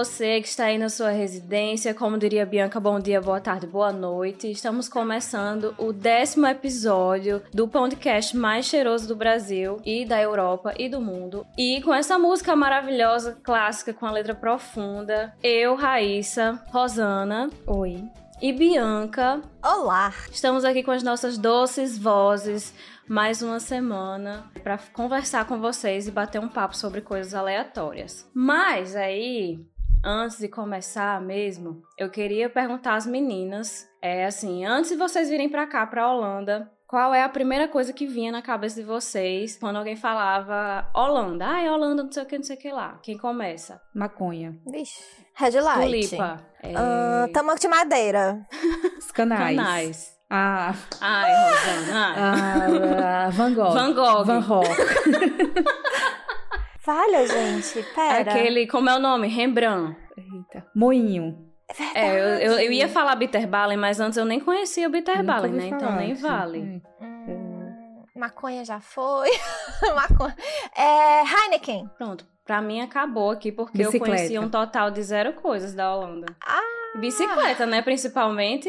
Você que está aí na sua residência, como diria Bianca, bom dia, boa tarde, boa noite. Estamos começando o décimo episódio do podcast mais cheiroso do Brasil e da Europa e do mundo. E com essa música maravilhosa, clássica, com a letra profunda, eu, Raíssa, Rosana, oi, e Bianca. Olá! Estamos aqui com as nossas doces vozes mais uma semana para conversar com vocês e bater um papo sobre coisas aleatórias. Mas aí, antes de começar mesmo, eu queria perguntar às meninas, é assim, antes de vocês virem para cá, para Holanda, qual é a primeira coisa que vinha na cabeça de vocês quando alguém falava Holanda? Ah, é Holanda, não sei o que, não sei o que lá. Quem começa? Maconha. Vixe. Red Light. Tulipa. É... Uh, tamanco de madeira. Os canais. Canais. Ah, Ai, Rosana. ah, ah, Van Gogh. Van Gogh. Van Gogh. Falha, gente. Pera. Aquele, como é o nome? Rembrandt. Eita. Moinho. É, eu, eu, eu ia falar Bitterballen, mas antes eu nem conhecia o Bitterballen, né? Então nem assim. vale. Hum, maconha já foi. maconha. É, Heineken. Pronto, pra mim acabou aqui, porque eu Bicicleta. conhecia um total de zero coisas da Holanda. Ah, Bicicleta, né, principalmente.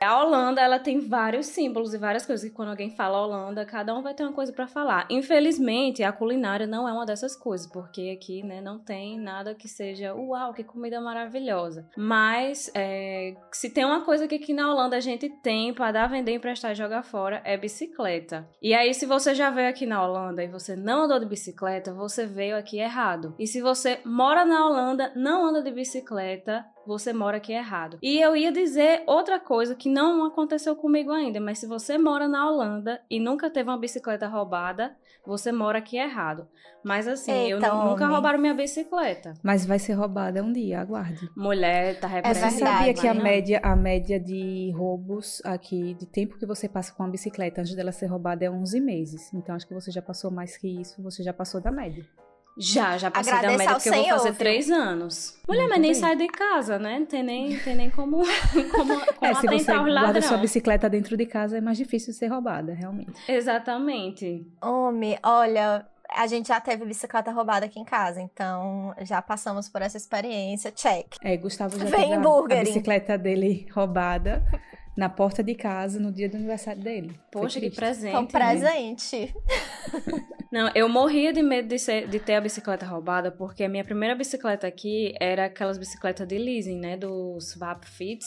A Holanda, ela tem vários símbolos e várias coisas que quando alguém fala Holanda, cada um vai ter uma coisa pra falar. Infelizmente, a culinária não é uma dessas coisas, porque aqui, né, não tem nada que seja, uau, que comida maravilhosa. Mas, é, se tem uma coisa que aqui na Holanda a gente tem pra dar, vender, emprestar e jogar fora, é bicicleta. E aí, se você já veio aqui na Holanda e você não andou de bicicleta, você veio aqui errado. E se você mora na Holanda, não anda de bicicleta, você mora aqui errado. E eu ia dizer outra coisa que não aconteceu comigo ainda, mas se você mora na Holanda e nunca teve uma bicicleta roubada, você mora aqui errado. Mas assim, eu Eita, nu- nunca homem. roubaram minha bicicleta. Mas vai ser roubada um dia, aguarde. Mulher, tá Você representando. verdade, sabia que a não. média, a média de roubos aqui, de tempo que você passa com a bicicleta antes dela ser roubada é 11 meses. Então acho que você já passou mais que isso, você já passou da média. Já, já passei da média porque eu vou fazer viu? três anos. Mulher, Muito mas nem bem. sai de casa, né? Não tem nem, tem nem como, como, como é, se você guarda sua bicicleta dentro de casa é mais difícil ser roubada, realmente. Exatamente. homem, olha, a gente já teve bicicleta roubada aqui em casa, então já passamos por essa experiência. Check. É, Gustavo já Vem teve a, a bicicleta dele roubada na porta de casa no dia do aniversário dele. Foi Poxa, que presente. Foi um né? presente. Não, eu morria de medo de, ser- de ter a bicicleta roubada, porque a minha primeira bicicleta aqui era aquelas bicicletas de leasing, né? Dos Swap Fits.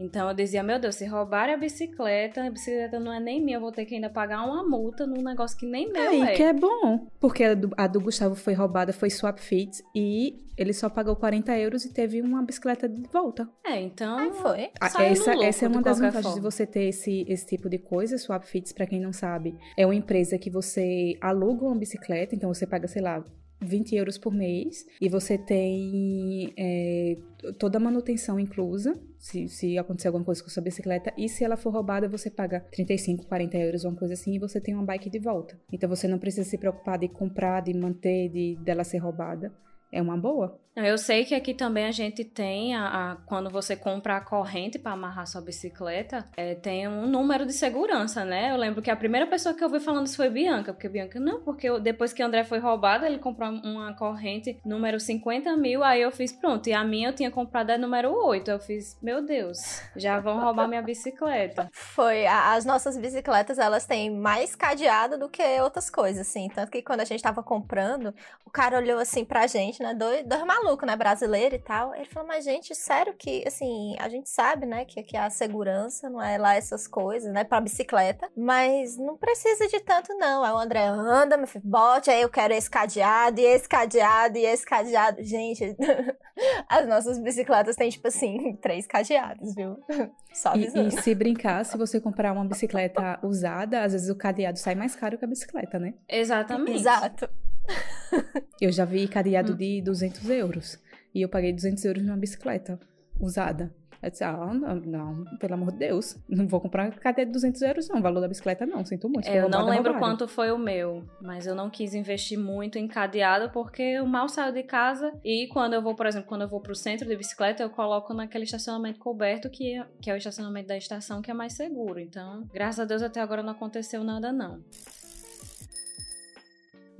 Então eu dizia, meu Deus, se roubarem a bicicleta, a bicicleta não é nem minha, eu vou ter que ainda pagar uma multa num negócio que nem meu Aí, é. que é bom. Porque a do, a do Gustavo foi roubada, foi swap fit e ele só pagou 40 euros e teve uma bicicleta de volta. É, então. Aí foi. Ah, Saiu no Essa, essa é de uma das vantagens de forma. você ter esse, esse tipo de coisa. Swap Fits, pra quem não sabe, é uma empresa que você aluga uma bicicleta, então você paga, sei lá, 20 euros por mês e você tem é, toda a manutenção inclusa, se, se acontecer alguma coisa com sua bicicleta. E se ela for roubada, você paga 35, 40 euros, uma coisa assim, e você tem uma bike de volta. Então você não precisa se preocupar de comprar, de manter, de dela ser roubada. É uma boa. Eu sei que aqui também a gente tem, a, a- quando você compra a corrente para amarrar sua bicicleta, é, tem um número de segurança, né? Eu lembro que a primeira pessoa que eu ouvi falando isso foi Bianca, porque Bianca, não, porque eu- depois que o André foi roubado, ele comprou uma corrente número 50 mil, aí eu fiz, pronto, e a minha eu tinha comprado a número 8, eu fiz, meu Deus, já vão roubar minha bicicleta. Foi. a- as nossas bicicletas, elas têm mais cadeado do que outras coisas, assim. Tanto que quando a gente tava comprando, o cara olhou assim pra gente, né? Dois, dois malucos, né? Brasileiro e tal. Ele falou, mas gente, sério que, assim, a gente sabe, né? Que aqui a segurança não é lá essas coisas, né? Pra bicicleta. Mas não precisa de tanto, não. Aí o André anda, meu filho, bote, aí eu quero esse cadeado, e esse cadeado, e esse cadeado. Gente, as nossas bicicletas têm, tipo assim, três cadeados, viu? Só E, avisando. e se brincar, se você comprar uma bicicleta usada, às vezes o cadeado sai mais caro que a bicicleta, né? Exatamente. Exato. Eu já vi cadeado de 200 euros. E eu paguei 200 euros numa bicicleta usada. Eu disse, ah, não, não, pelo amor de Deus. Não vou comprar cadeia de 200 euros, não. O valor da bicicleta, não. Sinto muito. É, eu não roubada, lembro roubada. quanto foi o meu, mas eu não quis investir muito em cadeado porque eu mal saio de casa e quando eu vou, por exemplo, quando eu vou pro centro de bicicleta, eu coloco naquele estacionamento coberto que é, que é o estacionamento da estação que é mais seguro. Então, graças a Deus até agora não aconteceu nada não.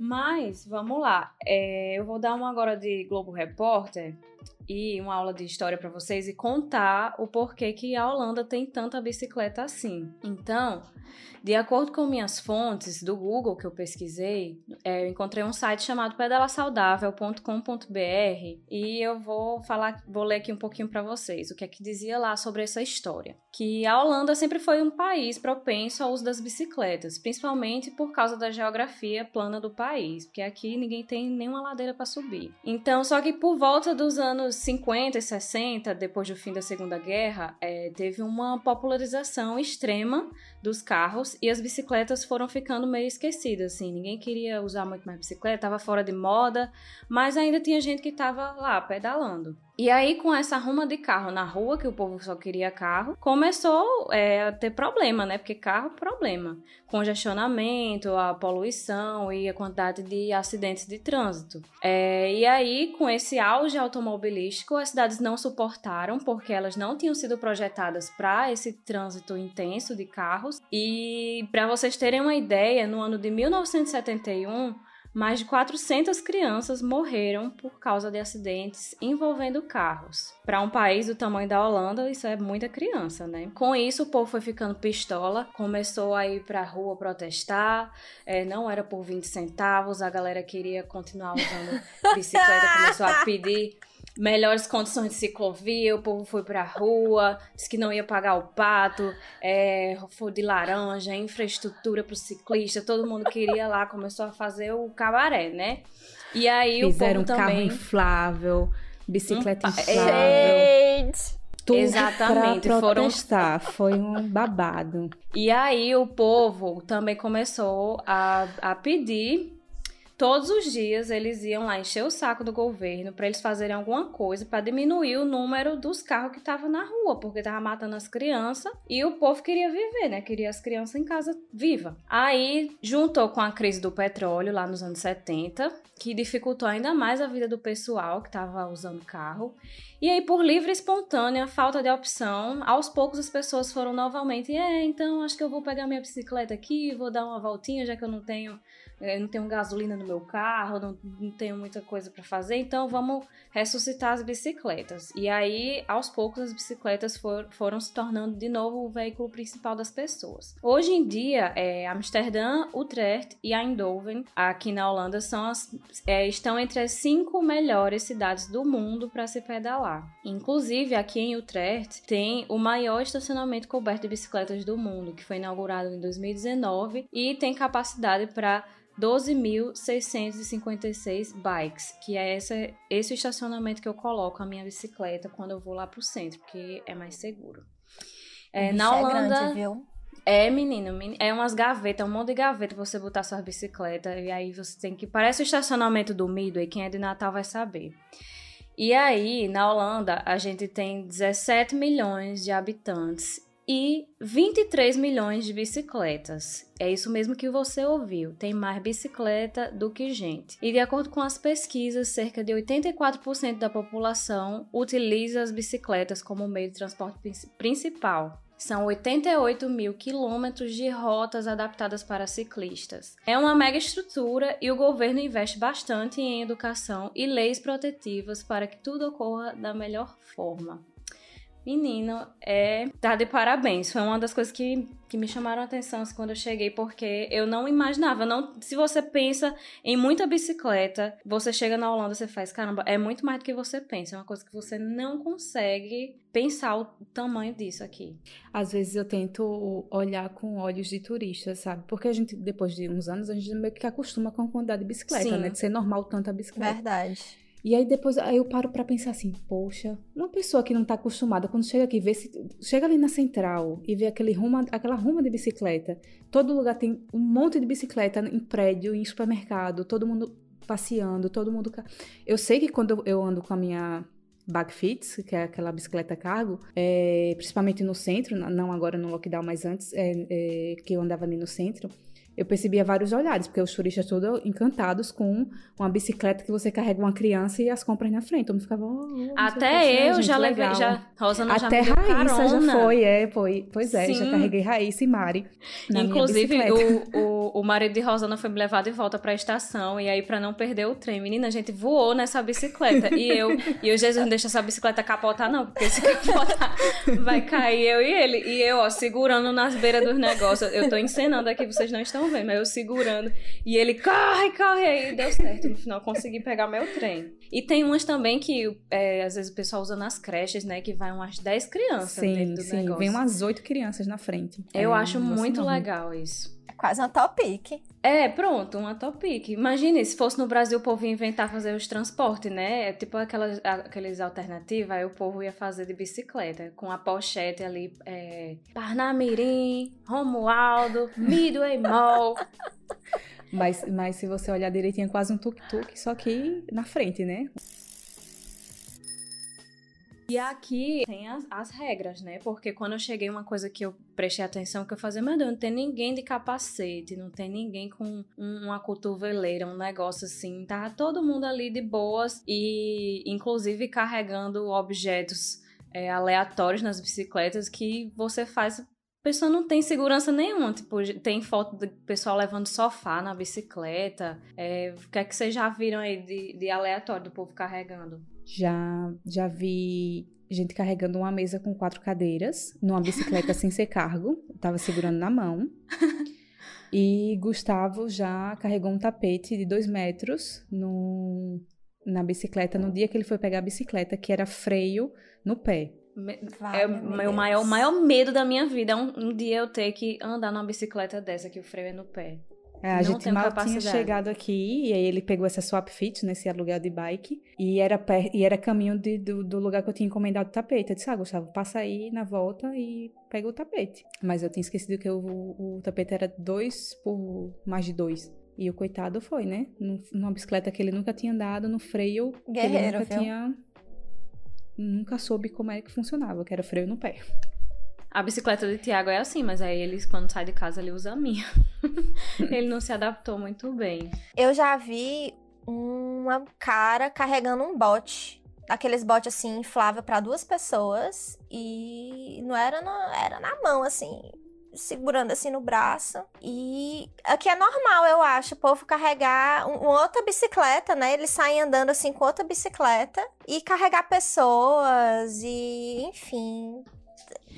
Mas, vamos lá. É, eu vou dar uma agora de Globo Repórter e uma aula de história para vocês e contar o porquê que a Holanda tem tanta bicicleta assim. Então, de acordo com minhas fontes do Google que eu pesquisei, é, eu encontrei um site chamado pedalasaudável.com.br e eu vou falar, vou ler aqui um pouquinho para vocês o que é que dizia lá sobre essa história. Que a Holanda sempre foi um país propenso ao uso das bicicletas, principalmente por causa da geografia plana do país, porque aqui ninguém tem nenhuma ladeira para subir. Então, só que por volta dos anos 50 e 60, depois do fim da Segunda Guerra, é, teve uma popularização extrema dos carros e as bicicletas foram ficando meio esquecidas, assim. Ninguém queria usar muito mais bicicleta, tava fora de moda, mas ainda tinha gente que tava lá pedalando. E aí, com essa ruma de carro na rua, que o povo só queria carro, começou é, a ter problema, né? Porque carro, problema. Congestionamento, a poluição e a quantidade de acidentes de trânsito. É, e aí, com esse auge automobilístico, as cidades não suportaram, porque elas não tinham sido projetadas para esse trânsito intenso de carros. E para vocês terem uma ideia, no ano de 1971, mais de 400 crianças morreram por causa de acidentes envolvendo carros. Para um país do tamanho da Holanda, isso é muita criança, né? Com isso, o povo foi ficando pistola, começou a ir para a rua protestar, é, não era por 20 centavos, a galera queria continuar usando bicicleta, começou a pedir melhores condições de ciclovia, o povo foi pra rua, disse que não ia pagar o pato, é, foi de laranja, infraestrutura pro ciclista, todo mundo queria lá, começou a fazer o cabaré, né? E aí Fizeram o povo um também... carro inflável, bicicleta um... inflável. Gente! Tudo Exatamente, pra protestar. Foram... Foi um babado. E aí o povo também começou a, a pedir Todos os dias eles iam lá encher o saco do governo para eles fazerem alguma coisa para diminuir o número dos carros que estavam na rua, porque tava matando as crianças e o povo queria viver, né? Queria as crianças em casa viva. Aí juntou com a crise do petróleo lá nos anos 70, que dificultou ainda mais a vida do pessoal que estava usando carro. E aí, por livre e espontânea falta de opção, aos poucos as pessoas foram novamente, é, então acho que eu vou pegar minha bicicleta aqui, vou dar uma voltinha, já que eu não tenho eu não tenho gasolina no meu carro, não, não tenho muita coisa para fazer, então vamos ressuscitar as bicicletas. E aí, aos poucos, as bicicletas for, foram se tornando de novo o veículo principal das pessoas. Hoje em dia, é, Amsterdã, Utrecht e Eindhoven, aqui na Holanda, são as, é, estão entre as cinco melhores cidades do mundo para se pedalar. Inclusive, aqui em Utrecht tem o maior estacionamento coberto de bicicletas do mundo, que foi inaugurado em 2019 e tem capacidade para 12.656 bikes, que é esse, esse estacionamento que eu coloco a minha bicicleta quando eu vou lá pro centro, porque é mais seguro. É, na Holanda. É, grande, viu? é, menino, é umas gavetas, um monte de gaveta pra você botar sua bicicleta. E aí você tem que. Parece o estacionamento do Midway, quem é de Natal vai saber. E aí, na Holanda, a gente tem 17 milhões de habitantes e 23 milhões de bicicletas. É isso mesmo que você ouviu. Tem mais bicicleta do que gente. E de acordo com as pesquisas, cerca de 84% da população utiliza as bicicletas como meio de transporte principal. São 88 mil quilômetros de rotas adaptadas para ciclistas. É uma mega estrutura e o governo investe bastante em educação e leis protetivas para que tudo ocorra da melhor forma. Menino, é. Tá de parabéns. Foi uma das coisas que, que me chamaram a atenção assim, quando eu cheguei, porque eu não imaginava. Não, se você pensa em muita bicicleta, você chega na Holanda, você faz, caramba, é muito mais do que você pensa. É uma coisa que você não consegue pensar o tamanho disso aqui. Às vezes eu tento olhar com olhos de turista, sabe? Porque a gente, depois de uns anos, a gente meio que acostuma com a quantidade de bicicleta, Sim. né? De ser normal tanta bicicleta. Verdade. E aí depois aí eu paro para pensar assim, poxa, uma pessoa que não tá acostumada, quando chega aqui, vê se, chega ali na central e vê aquele ruma, aquela ruma de bicicleta, todo lugar tem um monte de bicicleta em prédio, em supermercado, todo mundo passeando, todo mundo. Eu sei que quando eu ando com a minha Bagfits, que é aquela bicicleta cargo, é, principalmente no centro, não agora no lockdown, mas antes, é, é, que eu andava ali no centro, eu percebia vários olhares, porque os turistas todos encantados com uma bicicleta que você carrega uma criança e as compras na frente. Todo mundo ficava. Oh, Até eu já levei. Já, Rosana Até já Raíssa carona. já foi, é, foi. Pois é, Sim. já carreguei Raíssa e Mari. Inclusive, o, o, o marido de Rosana foi me levar de volta pra estação. E aí, pra não perder o trem, menina, a gente voou nessa bicicleta. E eu, e eu, Jesus, não deixa essa bicicleta capotar, não, porque se capotar, vai cair eu e ele. E eu, ó, segurando nas beiras dos negócios. Eu tô encenando aqui, vocês não estão vendo, mas eu segurando. E ele, corre, corre! Aí deu certo. No final, consegui pegar meu trem. E tem umas também que, é, às vezes, o pessoal usa nas creches, né? Que vai umas 10 crianças sim, dentro do sim. negócio. Vem umas 8 crianças na frente. Eu é, acho muito legal isso. Quase uma topic. É, pronto, uma topic. Imagine se fosse no Brasil o povo ia inventar fazer os transportes, né? É tipo aquelas, aqueles alternativas, aí o povo ia fazer de bicicleta, com a pochete ali, é, Parnamirim, Romualdo, Midway Mall. Mas, mas se você olhar direitinho, é quase um tuk-tuk, só que na frente, né? E aqui tem as, as, regras, né? Porque quando eu cheguei, uma coisa que eu prestei atenção, que eu fazia, meu Deus, não tem ninguém de capacete, não tem ninguém com uma cotoveleira, um negócio assim. Tá todo mundo ali de boas e, inclusive, carregando objetos é, aleatórios nas bicicletas que você faz a pessoa não tem segurança nenhuma. Tipo, tem foto do pessoal levando sofá na bicicleta. É, o que é que vocês já viram aí de, de aleatório do povo carregando? Já, já vi gente carregando uma mesa com quatro cadeiras numa bicicleta sem ser cargo. tava segurando na mão. E Gustavo já carregou um tapete de dois metros no, na bicicleta no dia que ele foi pegar a bicicleta, que era freio no pé. é o meu maior, maior medo da minha vida. Um, um dia eu ter que andar numa bicicleta dessa, que o freio é no pé. É, a gente mal tinha chegado aqui e aí ele pegou essa swap fit nesse aluguel de bike e era, per... e era caminho de, do, do, lugar que eu tinha encomendado o tapete. Eu disse, ah, Gustavo, passa aí na volta e pega o tapete. Mas eu tinha esquecido que o, o, o tapete era dois por mais de dois. E o coitado foi, né? Numa bicicleta que ele nunca tinha andado, no freio Guerreiro, que ele nunca viu? tinha... Nunca soube como é que funcionava, que era freio no pé. A bicicleta do Tiago é assim, mas aí ele, quando sai de casa, ele usa a minha. ele não se adaptou muito bem. Eu já vi um cara carregando um bote. Aqueles botes assim, inflável para duas pessoas. E não era, era na mão, assim, segurando assim no braço. E aqui é normal, eu acho, o povo carregar um, uma outra bicicleta, né? Eles saem andando assim com outra bicicleta e carregar pessoas e, enfim,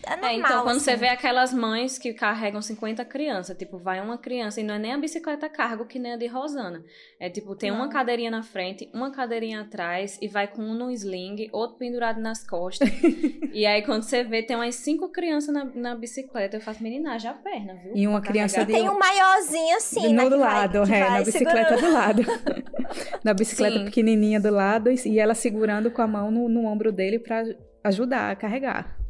é, normal, é então, quando assim. você vê aquelas mães que carregam 50 crianças, tipo, vai uma criança e não é nem a bicicleta cargo que nem a de Rosana. É tipo, tem não. uma cadeirinha na frente, uma cadeirinha atrás e vai com um no sling, outro pendurado nas costas. e aí, quando você vê, tem umas cinco crianças na, na bicicleta. Eu faço meninagem a perna, viu? E uma criança de... Tem um maiorzinho assim, no né? do lado, vai, é, na bicicleta segurando. do lado. na bicicleta Sim. pequenininha do lado e ela segurando com a mão no, no ombro dele para ajudar a carregar.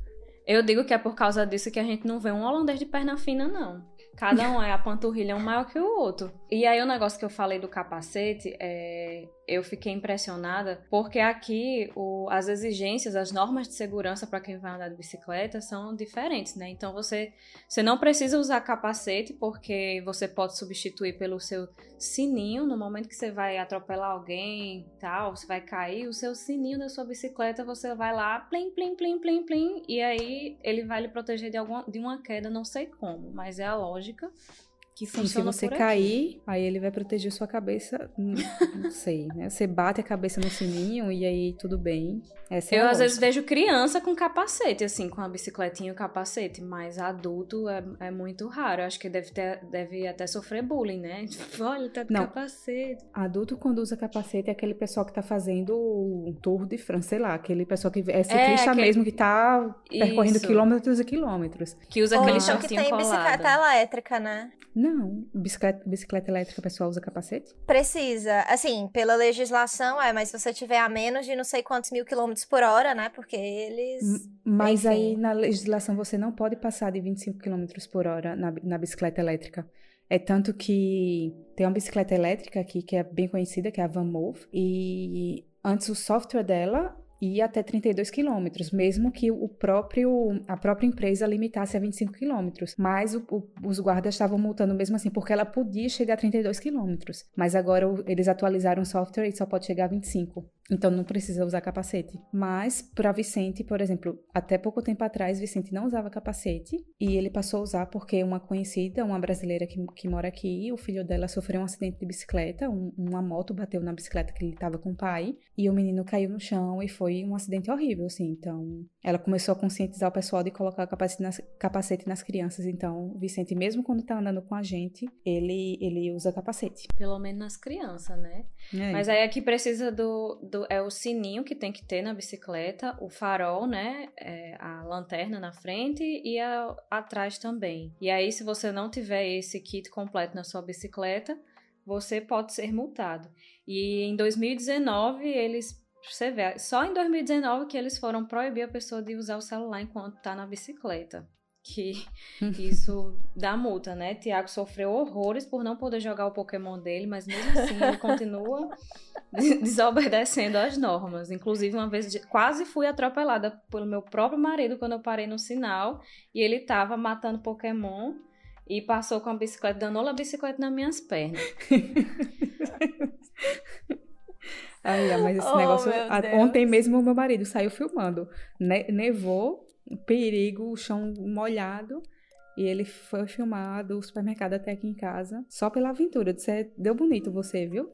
Eu digo que é por causa disso que a gente não vê um holandês de perna fina, não. Cada um é a panturrilha um maior que o outro. E aí o negócio que eu falei do capacete, é, eu fiquei impressionada porque aqui o, as exigências, as normas de segurança para quem vai andar de bicicleta são diferentes, né? Então você, você não precisa usar capacete porque você pode substituir pelo seu sininho no momento que você vai atropelar alguém, tal, você vai cair, o seu sininho da sua bicicleta você vai lá, plim, plim, plim, plim, plim, e aí ele vai lhe proteger de, alguma, de uma queda, não sei como, mas é a lógica que Sim, se você cair, aí ele vai proteger sua cabeça, não, não sei, né? Você bate a cabeça no sininho e aí tudo bem. Essa é eu às vezes vejo criança com capacete, assim, com a bicicletinha e o capacete, mas adulto é, é muito raro. Eu acho que deve, ter, deve até sofrer bullying, né? Olha, tá de não. capacete. Adulto quando usa capacete é aquele pessoal que tá fazendo o Tour de França, sei lá, aquele pessoal que é ciclista é, aquele... mesmo, que tá percorrendo Isso. quilômetros e quilômetros. Que usa aquele shortinho que tem colado. bicicleta elétrica, né? Não. Bicicleta, bicicleta elétrica, a pessoa usa capacete? Precisa. Assim, pela legislação, é, mas se você tiver a menos de não sei quantos mil quilômetros por hora, né? Porque eles. Mas enfim. aí na legislação você não pode passar de 25 quilômetros por hora na, na bicicleta elétrica. É tanto que tem uma bicicleta elétrica aqui que é bem conhecida, que é a VanMoof, e antes o software dela ir até 32 quilômetros, mesmo que o próprio, a própria empresa limitasse a 25 quilômetros. Mas o, o, os guardas estavam multando mesmo assim, porque ela podia chegar a 32 quilômetros. Mas agora eles atualizaram o software e só pode chegar a 25. Então não precisa usar capacete. Mas para Vicente, por exemplo, até pouco tempo atrás, Vicente não usava capacete e ele passou a usar porque uma conhecida, uma brasileira que, que mora aqui, o filho dela sofreu um acidente de bicicleta, um, uma moto bateu na bicicleta que ele estava com o pai e o menino caiu no chão e foi um acidente horrível, assim. Então ela começou a conscientizar o pessoal de colocar capacete nas, capacete nas crianças. Então Vicente, mesmo quando tá andando com a gente, ele, ele usa capacete. Pelo menos nas crianças, né? É. Mas aí aqui precisa do do, é o sininho que tem que ter na bicicleta, o farol, né? É, a lanterna na frente e a, atrás também. E aí, se você não tiver esse kit completo na sua bicicleta, você pode ser multado. E em 2019, eles. Você vê, só em 2019 que eles foram proibir a pessoa de usar o celular enquanto está na bicicleta que isso dá multa, né? Tiago sofreu horrores por não poder jogar o Pokémon dele, mas mesmo assim ele continua desobedecendo as normas. Inclusive, uma vez quase fui atropelada pelo meu próprio marido quando eu parei no sinal e ele tava matando Pokémon e passou com a bicicleta, danou a bicicleta nas minhas pernas. Ai, mas esse oh, negócio. Ontem mesmo o meu marido saiu filmando. Ne nevou, perigo, o chão molhado. E ele foi filmar do supermercado até aqui em casa, só pela aventura. Disse, deu bonito você, viu?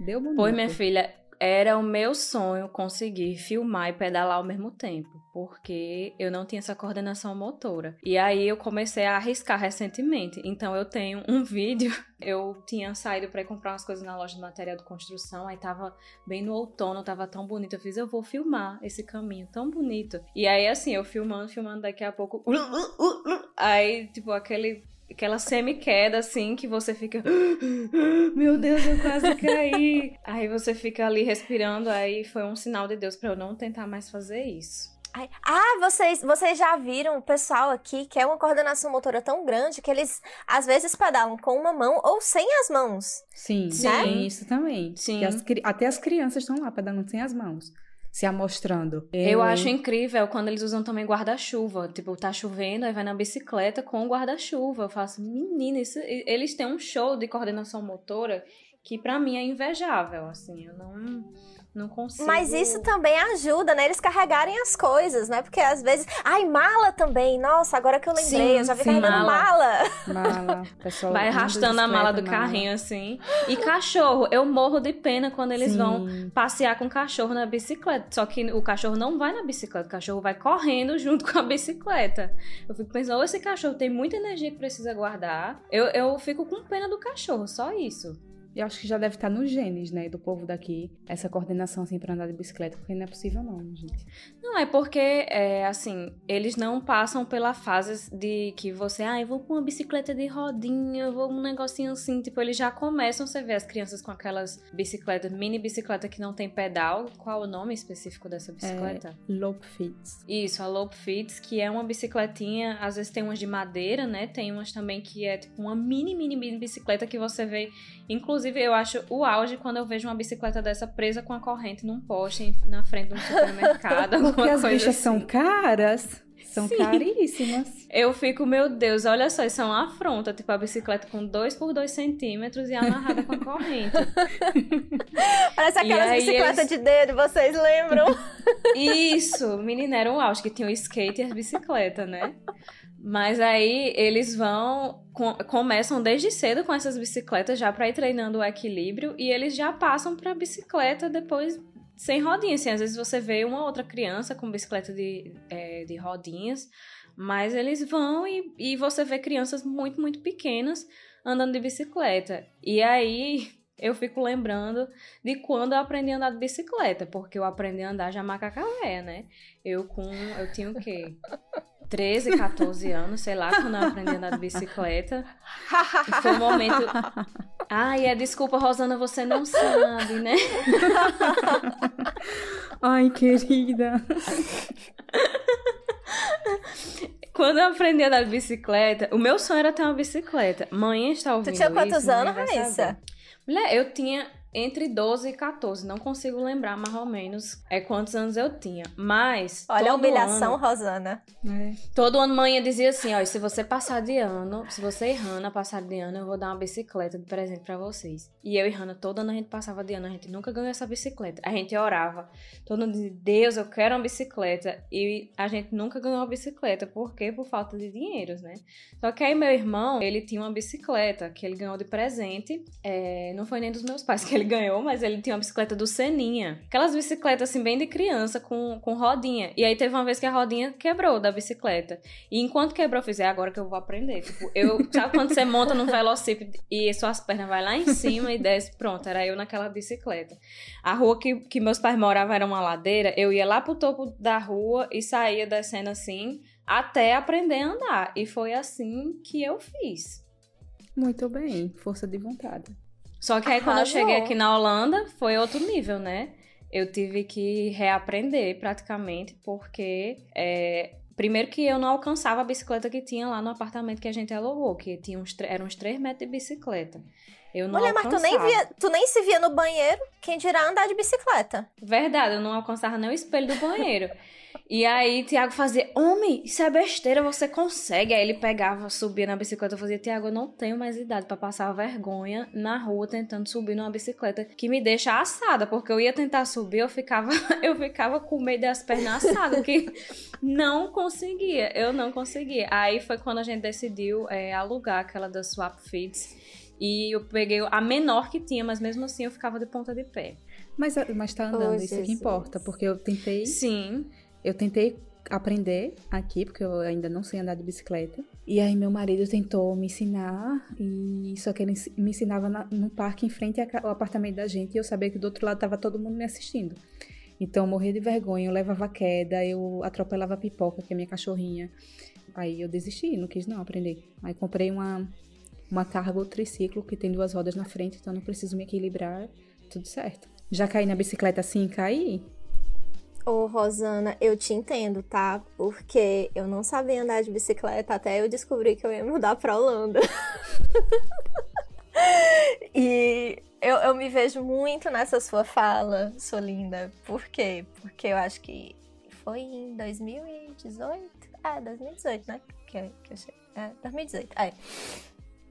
Deu bonito. Pois, minha filha, era o meu sonho conseguir filmar e pedalar ao mesmo tempo, porque eu não tinha essa coordenação motora. E aí eu comecei a arriscar recentemente. Então eu tenho um vídeo, eu tinha saído para comprar umas coisas na loja de material de construção, aí tava bem no outono, tava tão bonito, eu fiz, eu vou filmar esse caminho tão bonito. E aí assim, eu filmando, filmando daqui a pouco, aí tipo aquele aquela semi-queda, assim, que você fica. Meu Deus, eu quase caí. aí você fica ali respirando, aí foi um sinal de Deus para eu não tentar mais fazer isso. Ah, vocês, vocês já viram o pessoal aqui que é uma coordenação motora tão grande que eles às vezes pedalam com uma mão ou sem as mãos. Sim, né? sim, isso também. Sim. As, até as crianças estão lá pedalando sem as mãos se amostrando. Eu, eu acho incrível quando eles usam também guarda-chuva. Tipo, tá chovendo, aí vai na bicicleta com guarda-chuva. Eu faço, menina, isso... eles têm um show de coordenação motora que para mim é invejável, assim. Eu não não consigo. Mas isso também ajuda, né? Eles carregarem as coisas, né? Porque às vezes. Ai, mala também. Nossa, agora que eu lembrei, sim, eu já vi sim, carregando mala. Mala. Pessoal Vai arrastando a mala do mala. carrinho, assim. E cachorro, eu morro de pena quando eles sim. vão passear com o cachorro na bicicleta. Só que o cachorro não vai na bicicleta, o cachorro vai correndo junto com a bicicleta. Eu fico pensando, esse cachorro tem muita energia que precisa guardar. Eu, eu fico com pena do cachorro, só isso. Eu acho que já deve estar nos genes, né, do povo daqui, essa coordenação assim para andar de bicicleta, porque não é possível não, gente. Não, é porque, é, assim, eles não passam pela fase de que você, ah, eu vou com uma bicicleta de rodinha, eu vou um negocinho assim, tipo, eles já começam, você vê as crianças com aquelas bicicletas, mini bicicleta que não tem pedal, qual o nome específico dessa bicicleta? É, Lope Fits. Isso, a Lope Fits, que é uma bicicletinha, às vezes tem umas de madeira, né, tem umas também que é tipo uma mini, mini, mini bicicleta que você vê, inclusive eu acho o auge quando eu vejo uma bicicleta dessa presa com a corrente num poste na frente de um supermercado. Porque as bichas assim. são caras. São Sim. caríssimas. Eu fico, meu Deus, olha só, isso é uma afronta. Tipo, a bicicleta com 2 por 2 centímetros e amarrada com a corrente. Parece aquelas bicicletas eles... de dedo, vocês lembram? Isso, menina, era um auge, que tinha o skate e a bicicleta, né? Mas aí eles vão com, começam desde cedo com essas bicicletas já para ir treinando o equilíbrio e eles já passam para bicicleta depois sem rodinhas. Assim, às vezes você vê uma outra criança com bicicleta de, é, de rodinhas, mas eles vão e, e você vê crianças muito, muito pequenas andando de bicicleta. E aí eu fico lembrando de quando eu aprendi a andar de bicicleta, porque eu aprendi a andar já macacavéia, né? Eu com. Eu tinha o quê? 13, 14 anos, sei lá, quando eu aprendi a andar de bicicleta. E foi um momento. Ai, é desculpa, Rosana, você não sabe, né? Ai, querida. Quando eu aprendi a andar de bicicleta, o meu sonho era ter uma bicicleta. Mãe está ouvindo Tu tinha quantos isso, anos, Raíssa? Mulher, eu tinha entre 12 e 14. Não consigo lembrar mais ou menos é, quantos anos eu tinha. Mas. Olha a humilhação, ano, Rosana. É. Todo ano manhã dizia assim: ó, se você passar de ano, se você e Hanna passar de ano, eu vou dar uma bicicleta de presente para vocês. E eu e Hanna, todo ano a gente passava de ano, a gente nunca ganhou essa bicicleta. A gente orava. Todo mundo dizia: Deus, eu quero uma bicicleta. E a gente nunca ganhou uma bicicleta. Por quê? Por falta de dinheiros, né? Só que aí meu irmão, ele tinha uma bicicleta que ele ganhou de presente. É, não foi nem dos meus pais que ele ganhou, mas ele tinha uma bicicleta do Seninha. Aquelas bicicletas assim, bem de criança, com, com rodinha. E aí teve uma vez que a rodinha quebrou da bicicleta. E enquanto quebrou, eu fiz, é agora que eu vou aprender. Tipo, eu, sabe quando você monta num velocípede e suas pernas vai lá em cima e desce? Pronto, era eu naquela bicicleta. A rua que, que meus pais moravam era uma ladeira, eu ia lá pro topo da rua e saía descendo assim, até aprender a andar. E foi assim que eu fiz. Muito bem, força de vontade. Só que aí quando eu Arrasou. cheguei aqui na Holanda, foi outro nível, né? Eu tive que reaprender praticamente, porque é, primeiro que eu não alcançava a bicicleta que tinha lá no apartamento que a gente alugou, que tinha uns, eram uns 3 metros de bicicleta. Eu não Mulher, mas tu nem, via, tu nem se via no banheiro, quem dirá andar de bicicleta. Verdade, eu não alcançava nem o espelho do banheiro. E aí, Tiago fazia, homem, isso é besteira, você consegue. Aí ele pegava, subia na bicicleta, eu fazia, Tiago, eu não tenho mais idade pra passar vergonha na rua tentando subir numa bicicleta que me deixa assada, porque eu ia tentar subir, eu ficava, eu ficava com medo das pernas assadas, que não conseguia, eu não conseguia. Aí foi quando a gente decidiu é, alugar aquela da Swap Fits. E eu peguei a menor que tinha, mas mesmo assim eu ficava de ponta de pé. Mas, mas tá andando, Oh, isso que Jesus. importa, porque eu tentei, Sim, eu tentei aprender aqui, porque eu ainda não sei andar de bicicleta. E aí meu marido tentou me ensinar, e só que ele me ensinava na, no parque em frente ao apartamento da gente, e eu sabia que do outro lado tava todo mundo me assistindo. Então eu morria de vergonha, eu levava queda, eu atropelava a pipoca, que é minha cachorrinha. Aí eu desisti, não quis não aprender. Aí comprei uma, uma cargo triciclo que tem duas rodas na frente, então não preciso me equilibrar, tudo certo. Já caí na bicicleta assim, caí? Ô, Rosana, eu te entendo, tá? Porque eu não sabia andar de bicicleta até eu descobri que eu ia mudar pra Holanda. e eu, eu me vejo muito nessa sua fala, sua linda. Por quê? Porque eu acho que foi em 2018. É, 2018, né? Que, que eu cheguei. É, 2018. É.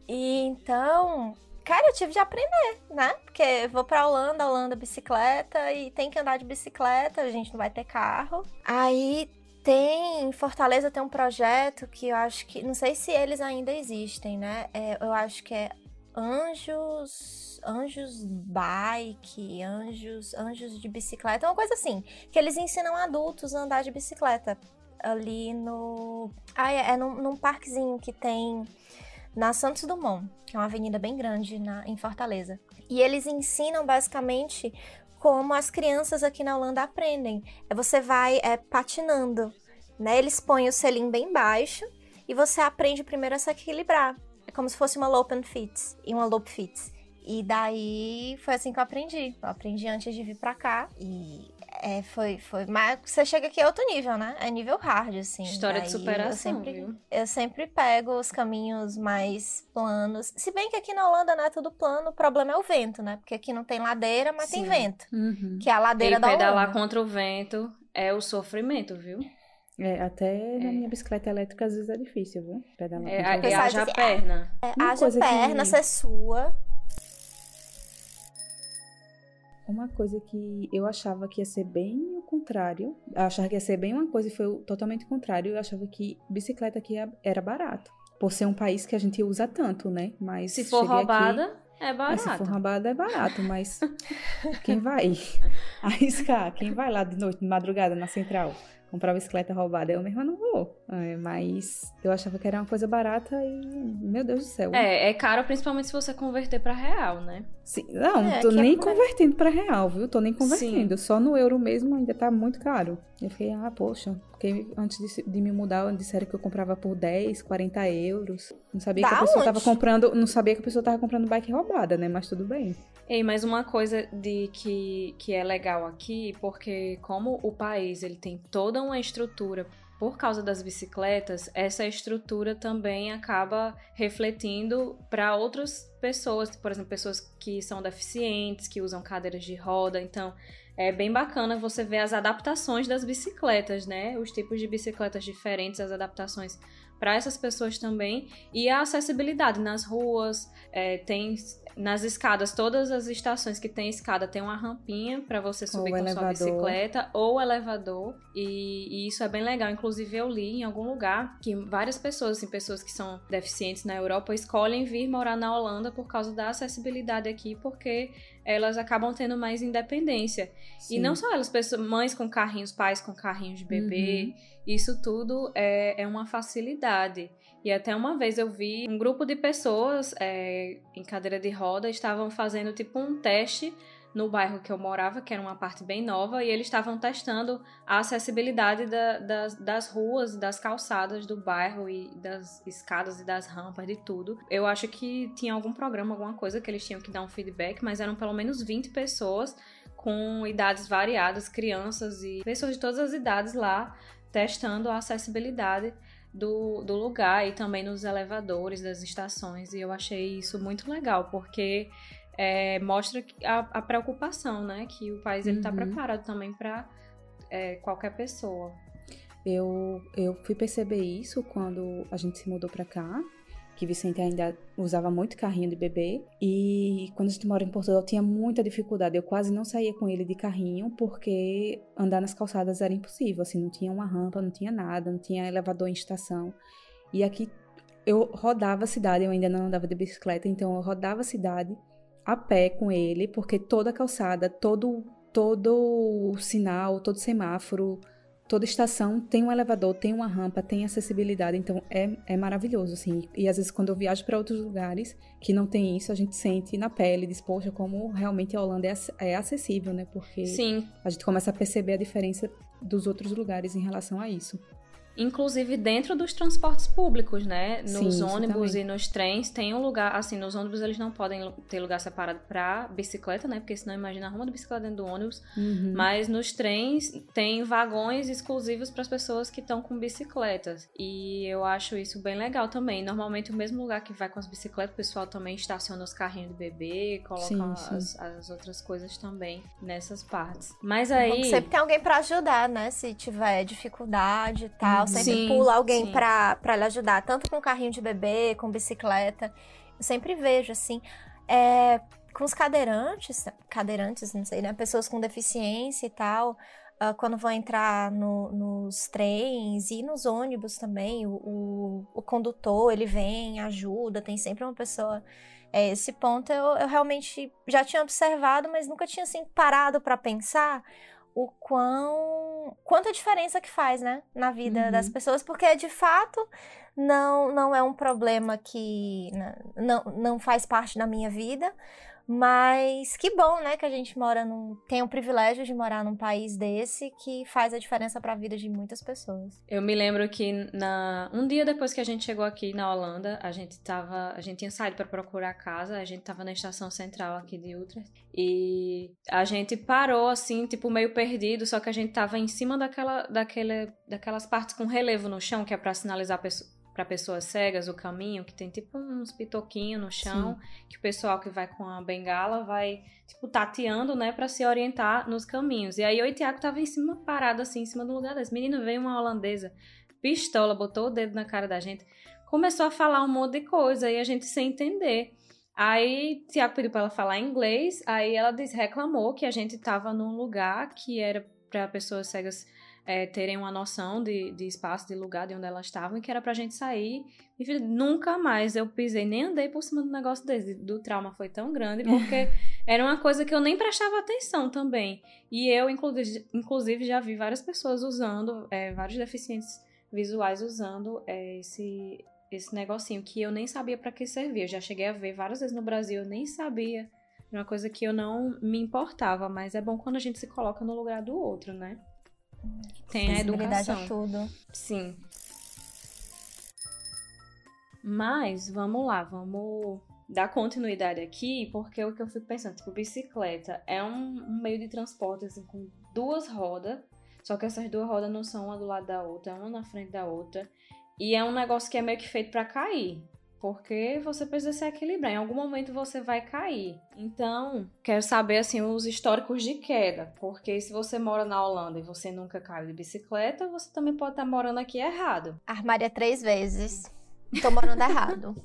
E então, cara, eu tive de aprender, né? Porque vou pra Holanda, Holanda bicicleta e tem que andar de bicicleta, a gente não vai ter carro. Aí tem, em Fortaleza tem um projeto que eu acho que, não sei se eles ainda existem, né? É, eu acho que é Anjos, Anjos Bike, Anjos, Anjos de bicicleta, uma coisa assim, que eles ensinam adultos a andar de bicicleta ali no, ah, é, é num, num parquezinho que tem na Santos Dumont, que é uma avenida bem grande na, em Fortaleza. E eles ensinam basicamente como as crianças aqui na Holanda aprendem. É você vai é, patinando, né? Eles põem o selim bem baixo e você aprende primeiro a se equilibrar. É como se fosse uma lope and fits e uma lope fits. E daí foi assim que eu aprendi. Eu aprendi antes de vir pra cá e é, foi, foi. Mas você chega aqui é outro nível, né? É nível hard, assim. História de Daí superação, Eu sempre, viu? eu sempre pego os caminhos mais planos. Se bem que aqui na Holanda não é tudo plano, o problema é o vento, né? Porque aqui não tem ladeira, mas tem Sim. vento. Uhum. Que é a ladeira e da pedalar Holanda. contra o vento é o sofrimento, viu? É, até na minha bicicleta elétrica às vezes é difícil, viu? Pedalar. É, contra o a- vento. e Pessoal haja perna. É, haja coisa que- perna, você sua. Uma coisa que eu achava que ia ser bem o contrário. Eu achava que ia ser bem uma coisa e foi totalmente o contrário. Eu achava que bicicleta aqui é- era barato. Por ser um país que a gente usa tanto, né? Mas Se for cheguei aqui- roubada, é É, barato. se for roubada é barato, mas quem vai arriscar? Quem vai lá de noite, de madrugada, na central, comprar bicicleta roubada? Eu mesma não vou. É, mas eu achava que era uma coisa barata e, meu Deus do céu. É, é caro principalmente se você converter pra real, né? Sim, não, É, tô é nem aí. convertendo pra real, viu? Tô nem convertendo. Só no euro mesmo ainda tá muito caro. Eu fiquei, ah, poxa, porque antes de, de me mudar, disseram que eu comprava por 10, 40 euros. Não sabia que a pessoa tava onde? comprando. Não sabia que a pessoa tava comprando bike roubada, né? Mas tudo bem. Ei, mas uma coisa de que, que é legal aqui, porque como o país ele tem toda uma estrutura por causa das bicicletas, essa estrutura também acaba refletindo para outras pessoas, por exemplo, pessoas que são deficientes, que usam cadeiras de roda. Então, é bem bacana você ver as adaptações das bicicletas, né? Os tipos de bicicletas diferentes, as adaptações para essas pessoas também. E a acessibilidade nas ruas, é, tem nas escadas, todas as estações que tem escada tem uma rampinha para você subir ou com elevador. sua bicicleta ou elevador. E, e, isso é bem legal. Inclusive, eu li em algum lugar que várias pessoas, assim, pessoas que são deficientes na Europa, escolhem vir morar na Holanda por causa da acessibilidade aqui, porque elas acabam tendo mais independência. Sim. E não só elas, pessoas, mães com carrinhos, pais com carrinhos de bebê, uhum. isso tudo é, é uma facilidade. E até uma vez eu vi um grupo de pessoas é, em cadeira de roda estavam fazendo tipo um teste no bairro que eu morava, que era uma parte bem nova, e eles estavam testando a acessibilidade da, das, das ruas, das calçadas do bairro e das escadas e das rampas, de tudo. Eu acho que tinha algum programa, alguma coisa que eles tinham que dar um feedback, mas eram pelo menos 20 pessoas com idades variadas, crianças e pessoas de todas as idades lá testando a acessibilidade do, do lugar e também nos elevadores das estações. E eu achei isso muito legal, porque é, mostra a, a, preocupação, né? Que o país está uhum. preparado também para é, qualquer pessoa. Eu, eu fui perceber isso quando a gente se mudou para cá, que Vicente ainda usava muito carrinho de bebê. E quando a gente mora em Portugal, tinha muita dificuldade. Eu quase não saía com ele de carrinho, porque andar nas calçadas era impossível. Assim, não tinha uma rampa, não tinha nada, não tinha elevador em estação. E aqui eu rodava a cidade, eu ainda não andava de bicicleta, então eu rodava a cidade a pé com ele, porque toda a calçada, todo todo sinal, todo semáforo, toda estação tem um elevador, tem uma rampa, tem acessibilidade, então é, é maravilhoso, assim. E às vezes quando eu viajo para outros lugares que não tem isso, a gente sente na pele, diz, poxa, como realmente a Holanda é, é acessível, né? Porque Sim. a gente começa a perceber a diferença dos outros lugares em relação a isso inclusive dentro dos transportes públicos, né? Nos Sim, ônibus e nos trens tem um lugar, assim, nos ônibus eles não podem ter lugar separado para bicicleta, né? Porque senão imagina arruma de bicicleta dentro do ônibus. Uhum. Mas nos trens tem vagões exclusivos para as pessoas que estão com bicicletas. E eu acho isso bem legal também. Normalmente o mesmo lugar que vai com as bicicletas, o pessoal também estaciona os carrinhos do bebê, coloca sim, sim. As, as, outras coisas também nessas partes. Mas aí sempre tem alguém para ajudar, né? Se tiver dificuldade e tal sempre sim, pula alguém pra lhe ajudar, tanto com carrinho de bebê, com bicicleta. Eu sempre vejo, assim, é, com os cadeirantes, cadeirantes, não sei, né? Pessoas com deficiência e tal, uh, quando vão entrar no, nos trens e nos ônibus também, o, o, o, condutor, ele vem, ajuda, tem sempre uma pessoa... É, esse ponto eu, eu realmente já tinha observado, mas nunca tinha, assim, parado para pensar o quão quanta diferença que faz, né, na vida uhum. das pessoas, porque de fato não não é um problema que né, não, não faz parte da minha vida, mas que bom, né, que a gente mora num. tem o privilégio de morar num país desse que faz a diferença para a vida de muitas pessoas. Eu me lembro que na um dia depois que a gente chegou aqui na Holanda, a gente tava, a gente tinha saído para procurar casa, a gente tava na estação central aqui de Utrecht e a gente parou assim, tipo meio perdido, só que a gente tava em cima daquela daquele, daquelas partes com relevo no chão que é para sinalizar a pessoa para pessoas cegas o caminho, que tem tipo uns pitoquinhos no chão, Sim. que o pessoal que vai com a bengala vai tipo tateando, né, para se orientar nos caminhos. E aí eu e o Tiago tava em cima parado assim, em cima do lugar desse. Menino veio uma holandesa, pistola, botou o dedo na cara da gente, começou a falar um monte de coisa e a gente sem entender. Aí Tiago pediu para ela falar inglês, aí ela reclamou que a gente tava num lugar que era para pessoas cegas é, terem uma noção de, de espaço, de lugar, de onde elas estavam, e que era pra gente sair. E nunca mais eu pisei, nem andei por cima do negócio desse. Do trauma foi tão grande, porque era uma coisa que eu nem prestava atenção também. E eu, inclusive, já vi várias pessoas usando, é, vários deficientes visuais usando é, esse, esse negocinho que eu nem sabia para que servia. Eu já cheguei a ver várias vezes no Brasil, eu nem sabia. Uma coisa que eu não me importava, mas é bom quando a gente se coloca no lugar do outro, né? Tem a educação. Tudo. Sim. Mas, vamos lá, vamos dar continuidade aqui, porque é o que eu fico pensando, tipo, bicicleta é um, um meio de transporte, assim, com duas rodas, só que essas duas rodas não são uma do lado da outra, uma na frente da outra, e é um negócio que é meio que feito para cair, porque você precisa se equilibrar. Em algum momento você vai cair. Então, quero saber assim os históricos de queda, porque se você mora na Holanda e você nunca caiu de bicicleta, você também pode estar morando aqui errado. Armaria três vezes. Tô morando errado.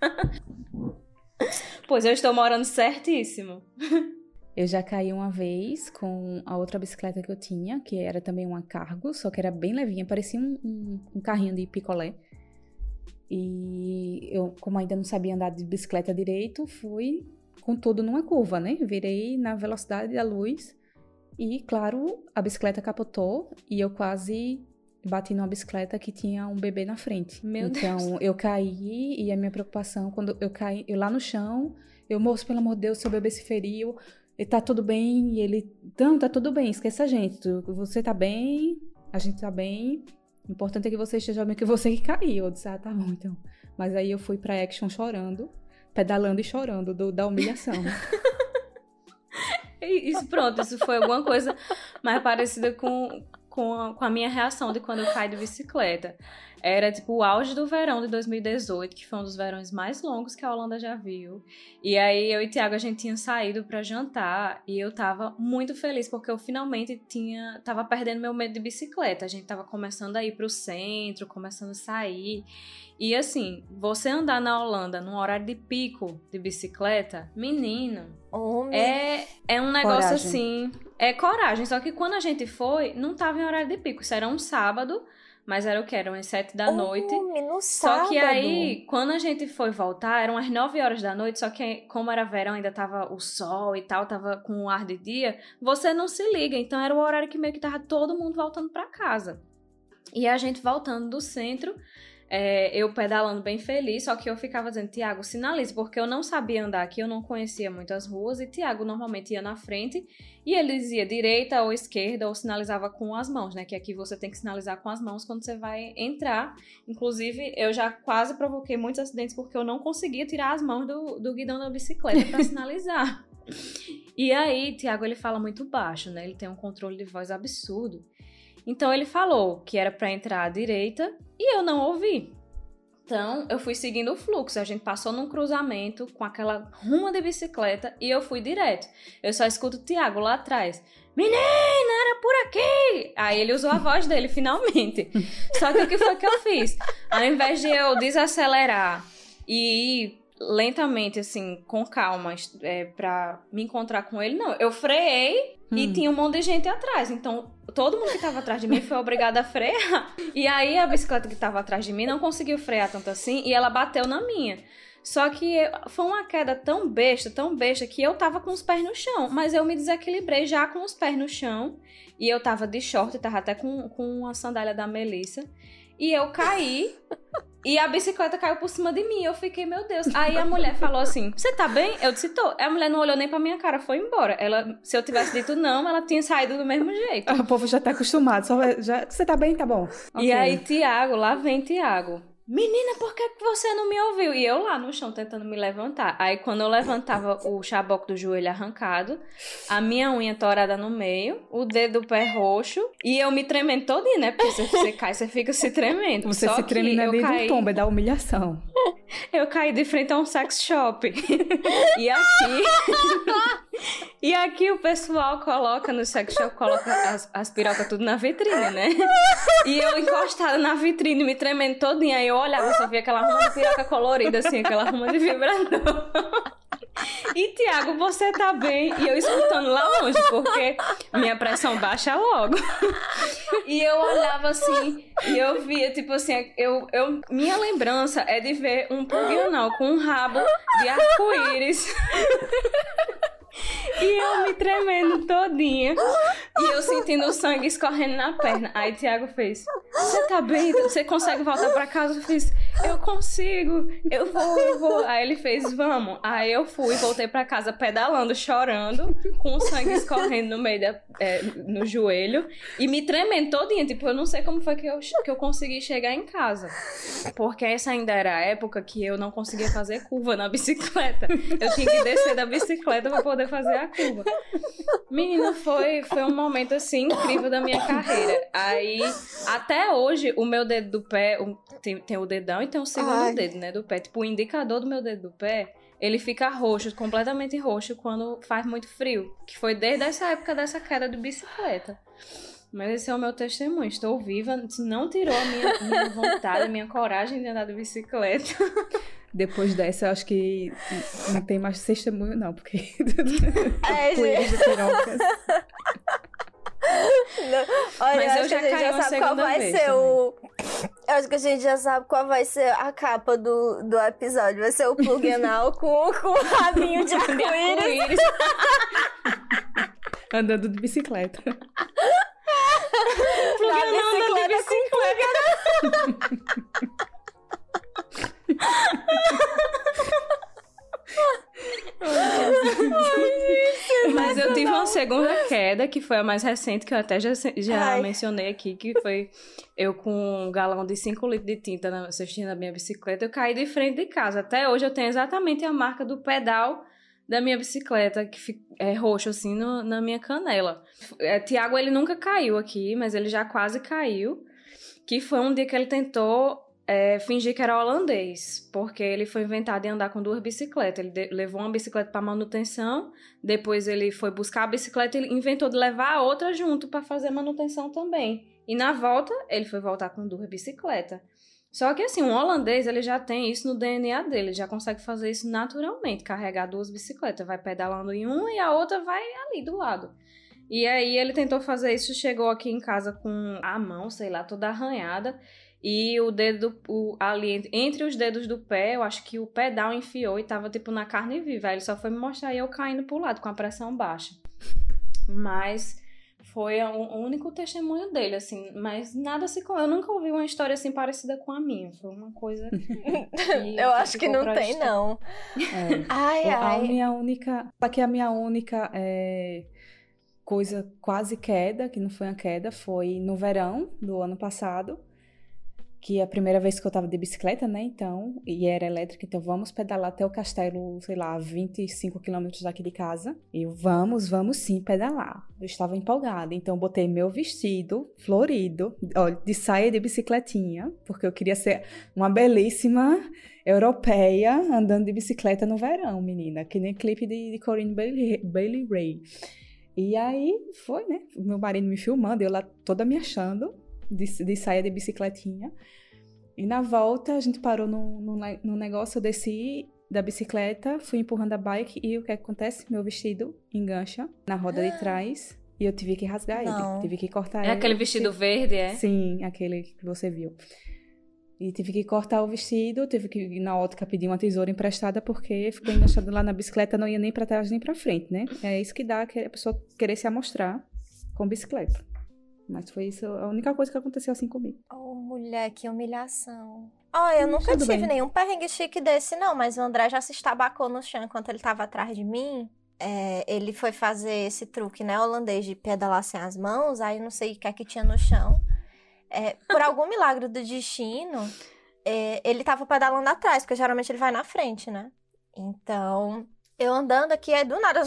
pois eu estou morando certíssimo. Eu já caí uma vez com a outra bicicleta que eu tinha, que era também uma cargo, só que era bem levinha, parecia um, um, um carrinho de picolé. E eu, como ainda não sabia andar de bicicleta direito, fui com tudo numa curva, né? Virei na velocidade da luz e, claro, a bicicleta capotou e eu quase bati numa bicicleta que tinha um bebê na frente. Meu então, Deus. eu caí e a minha preocupação, quando eu caí, eu lá no chão, eu, moço, pelo amor de Deus, seu bebê se feriu, ele tá tudo bem, e ele, não, tá tudo bem, esqueça a gente, você tá bem, a gente tá bem, o importante é que você esteja bem, que você que caiu. Eu disse, ah, tá bom, então. Mas aí eu fui pra action chorando, pedalando e chorando do, da humilhação. isso, pronto, isso foi alguma coisa mais parecida com, com a, com a minha reação de quando eu caí de bicicleta. Era tipo o auge do verão de 2018, que foi um dos verões mais longos que a Holanda já viu. E aí eu e Tiago a gente tinha saído para jantar e eu tava muito feliz porque eu finalmente tinha tava perdendo meu medo de bicicleta. A gente tava começando a ir pro centro, começando a sair. E assim, você andar na Holanda num horário de pico de bicicleta, menino, Homem. é, é um negócio Coragem. assim. É coragem. Só que quando a gente foi, não tava em horário de pico. Isso era um sábado, mas era o que? Eram as sete da noite. No Só sábado. que aí, quando a gente foi voltar, eram as 9 horas da noite, só que como era verão, ainda tava o sol e tal, tava com o ar de dia, você não se liga. Então era o horário que meio que tava todo mundo voltando pra casa. E a gente voltando do centro, é, eu pedalando bem feliz, só que eu ficava dizendo, Tiago, sinalize, porque eu não sabia andar aqui, eu não conhecia muitas ruas, e Tiago normalmente ia na frente, e ele dizia direita ou esquerda, ou sinalizava com as mãos, né? Que aqui você tem que sinalizar com as mãos quando você vai entrar. Inclusive, eu já quase provoquei muitos acidentes porque eu não conseguia tirar as mãos do, do guidão da bicicleta para sinalizar. E aí, Tiago, ele fala muito baixo, né? Ele tem um controle de voz absurdo. Então ele falou que era para entrar à direita e eu não ouvi. Então eu fui seguindo o fluxo. A gente passou num cruzamento com aquela ruma de bicicleta e eu fui direto. Eu só escuto o Tiago lá atrás. Menina, era por aqui! Aí ele usou a voz dele finalmente. Só que o que foi que eu fiz? Ao invés de eu desacelerar e ir lentamente, assim, com calma, é, pra me encontrar com ele, não. Eu freiei e Hum. tinha um monte de gente atrás. Então, todo mundo que tava atrás de mim foi obrigado a frear. E aí, a bicicleta que tava atrás de mim não conseguiu frear tanto assim e ela bateu na minha. Só que foi uma queda tão besta, tão besta, que eu tava com os pés no chão. Mas eu me desequilibrei já com os pés no chão. E eu tava de short, tava até com, com a sandália da Melissa. E eu caí. E a bicicleta caiu por cima de mim. Eu fiquei, meu Deus. Aí a mulher falou assim: Você tá bem? Eu disse: Tô. A mulher não olhou nem pra minha cara, foi embora. Ela, se eu tivesse dito não, ela tinha saído do mesmo jeito. O povo já tá acostumado. Só já, você tá bem? Tá bom. E aí, Tiago, lá vem Tiago. Menina, por que você não me ouviu? E eu lá no chão tentando me levantar. Aí, quando eu levantava o chaboco do joelho arrancado, a minha unha torada no meio, o dedo do pé roxo, e eu me tremendo todinha, né? Porque você, você cai, você fica se tremendo. Você Só se treme na meio caí, do tombo, é da humilhação. Eu caí de frente a um sex shop. e aqui. e aqui o pessoal coloca no sex shop, coloca as, as pirocas tudo na vitrine, né? E eu encostada na vitrine, me tremendo todinha. Aí eu olhava, só via aquela ruma de piroca colorida, assim, aquela ruma de vibrador. E Tiago, você tá bem? E eu escutando lá longe, porque minha pressão baixa logo. E eu olhava assim, e eu via, tipo assim, eu, eu, minha lembrança é de ver um anal com um rabo de arco-íris. E eu me tremendo todinha. E eu sentindo o sangue escorrendo na perna. Aí Tiago fez: Você tá bem? Você consegue voltar pra casa? Eu fiz: Eu consigo, eu vou, eu vou. Aí ele fez: Vamos. Aí eu fui, voltei pra casa pedalando, chorando, com o sangue escorrendo no meio da, é, no joelho e me tremendo todinha. Tipo, eu não sei como foi que eu, que eu consegui chegar em casa. Porque essa ainda era a época que eu não conseguia fazer curva na bicicleta. Eu tinha que descer da bicicleta pra poder fazer a curva. Menina, foi, foi um momento assim incrível da minha carreira. Aí, até hoje, o meu dedo do pé, o- tem, tem o dedão e tem um segundo Ai. dedo, né, do pé. Tipo, o indicador do meu dedo do pé, ele fica roxo, completamente roxo, quando faz muito frio. Que foi desde essa época dessa queda de bicicleta. Mas esse é o meu testemunho. Estou viva. Não tirou a minha, minha vontade, a minha coragem de andar de bicicleta. Depois dessa, eu acho que não tem mais testemunho, não, porque. É, gente. Olha, Mas eu já que a gente já sabe qual vai ser também. o. Eu acho que a gente já sabe qual vai ser a capa do, do episódio. Vai ser o plug anal com, com o rabinho de arco-íris. Andando de bicicleta. Plug andando de bicicleta com Mas eu tive uma segunda queda, que foi a mais recente, que eu até já, já Ai. mencionei aqui, que foi eu com um galão de 5 litros de tinta na cestinha da minha bicicleta, eu caí de frente de casa. Até hoje eu tenho exatamente a marca do pedal da minha bicicleta, que é roxo assim no- na minha canela. É, Tiago, ele nunca caiu aqui, mas ele já quase caiu, que foi um dia que ele tentou é, fingir que era holandês, porque ele foi inventado em andar com duas bicicletas. Ele levou uma bicicleta para manutenção, depois ele foi buscar a bicicleta e inventou de levar a outra junto para fazer manutenção também. E na volta, ele foi voltar com duas bicicletas. Só que assim, um holandês, ele já tem isso no DNA dele, já consegue fazer isso naturalmente, carregar duas bicicletas, vai pedalando em uma e a outra vai ali do lado. E aí ele tentou fazer isso, chegou aqui em casa com a mão, sei lá, toda arranhada, e o dedo o, ali entre- os dedos do pé, eu acho que o pedal enfiou e tava tipo na carne viva. Aí ele só foi me mostrar e eu caindo pro lado com a pressão baixa. Mas foi o o único testemunho dele, assim. Mas nada se. Eu nunca ouvi uma história assim parecida com a minha. Foi uma coisa. que Eu acho que não tem, história. não. É. Ai, a ai. minha única. Aqui a minha única é, coisa quase queda, que não foi uma queda, foi no verão do ano passado. Que é a primeira vez que eu tava de bicicleta, né? Então, e era elétrica, então vamos pedalar até o castelo, sei lá, 25 quilômetros daqui de casa. E vamos, vamos sim pedalar. Eu estava empolgada, então botei meu vestido florido, olha, de saia de bicicletinha, porque eu queria ser uma belíssima europeia andando de bicicleta no verão, menina. Que nem clipe de, de Corinne Bailey, Bailey Ray. E aí foi, né? Meu marido me filmando, eu lá toda me achando de, de saia de bicicletinha. E na volta a gente parou no, no, ne- no negócio, eu desci da bicicleta, fui empurrando a bike e o que acontece? Meu vestido engancha na roda de trás e eu tive que rasgar Não. ele, tive que cortar É ele. aquele vestido verde, é? Sim, aquele que você viu. E tive que cortar o vestido, tive que ir na ótica pedir uma tesoura emprestada porque ficou enganchado lá na bicicleta, não ia nem pra trás nem pra frente, né? É isso que dá que a pessoa querer se amostrar com bicicleta. Mas foi isso a única coisa que aconteceu assim comigo. Oh, mulher, que humilhação. Ó, eu nunca tudo tive bem. nenhum perrengue chique desse, não, mas o André já se estabacou no chão enquanto ele tava atrás de mim. É, ele foi fazer esse truque, né, holandês de pedalar sem as mãos, aí não sei o que é que tinha no chão. É, por algum milagre do destino, é, ele tava pedalando atrás, porque geralmente ele vai na frente, né? Então, eu andando aqui, aí do nada. Eu,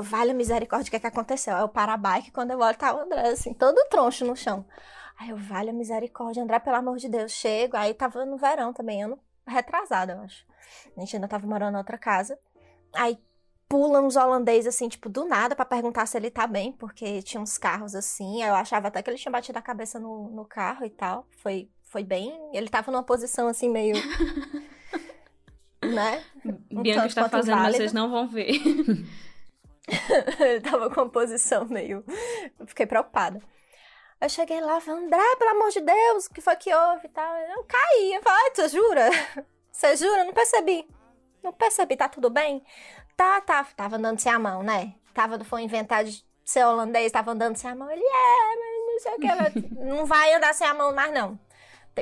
vale misericórdia, o que é que aconteceu? Aí eu paro a bike, quando eu olho, tá o André, assim, todo troncho no chão. Aí eu, vale a misericórdia, André, pelo amor de Deus, chego. Aí tava no verão também, ano retrasado, eu acho. A gente ainda tava morando em outra casa. Aí pula uns holandeses, assim, tipo, do nada, pra perguntar se ele tá bem, porque tinha uns carros assim. Aí eu achava até que ele tinha batido a cabeça no, no carro e tal. Foi, foi bem. Ele tava numa posição assim, meio. né? Um Bianca está fazendo, válida. vocês não vão ver. Ele tava com uma posição meio. Eu fiquei preocupada. Eu cheguei lá, falei, André, pelo amor de Deus, o que foi que houve e tal? Eu caí. Eu falei, "Ai, você jura? Você jura? Não percebi. Não percebi, tá tudo bem? Tá, tá. Tava andando sem a mão, né? Tava, foi inventar de ser holandês, tava andando sem a mão. Ele, é, mas não sei o que. não vai andar sem a mão mais, não.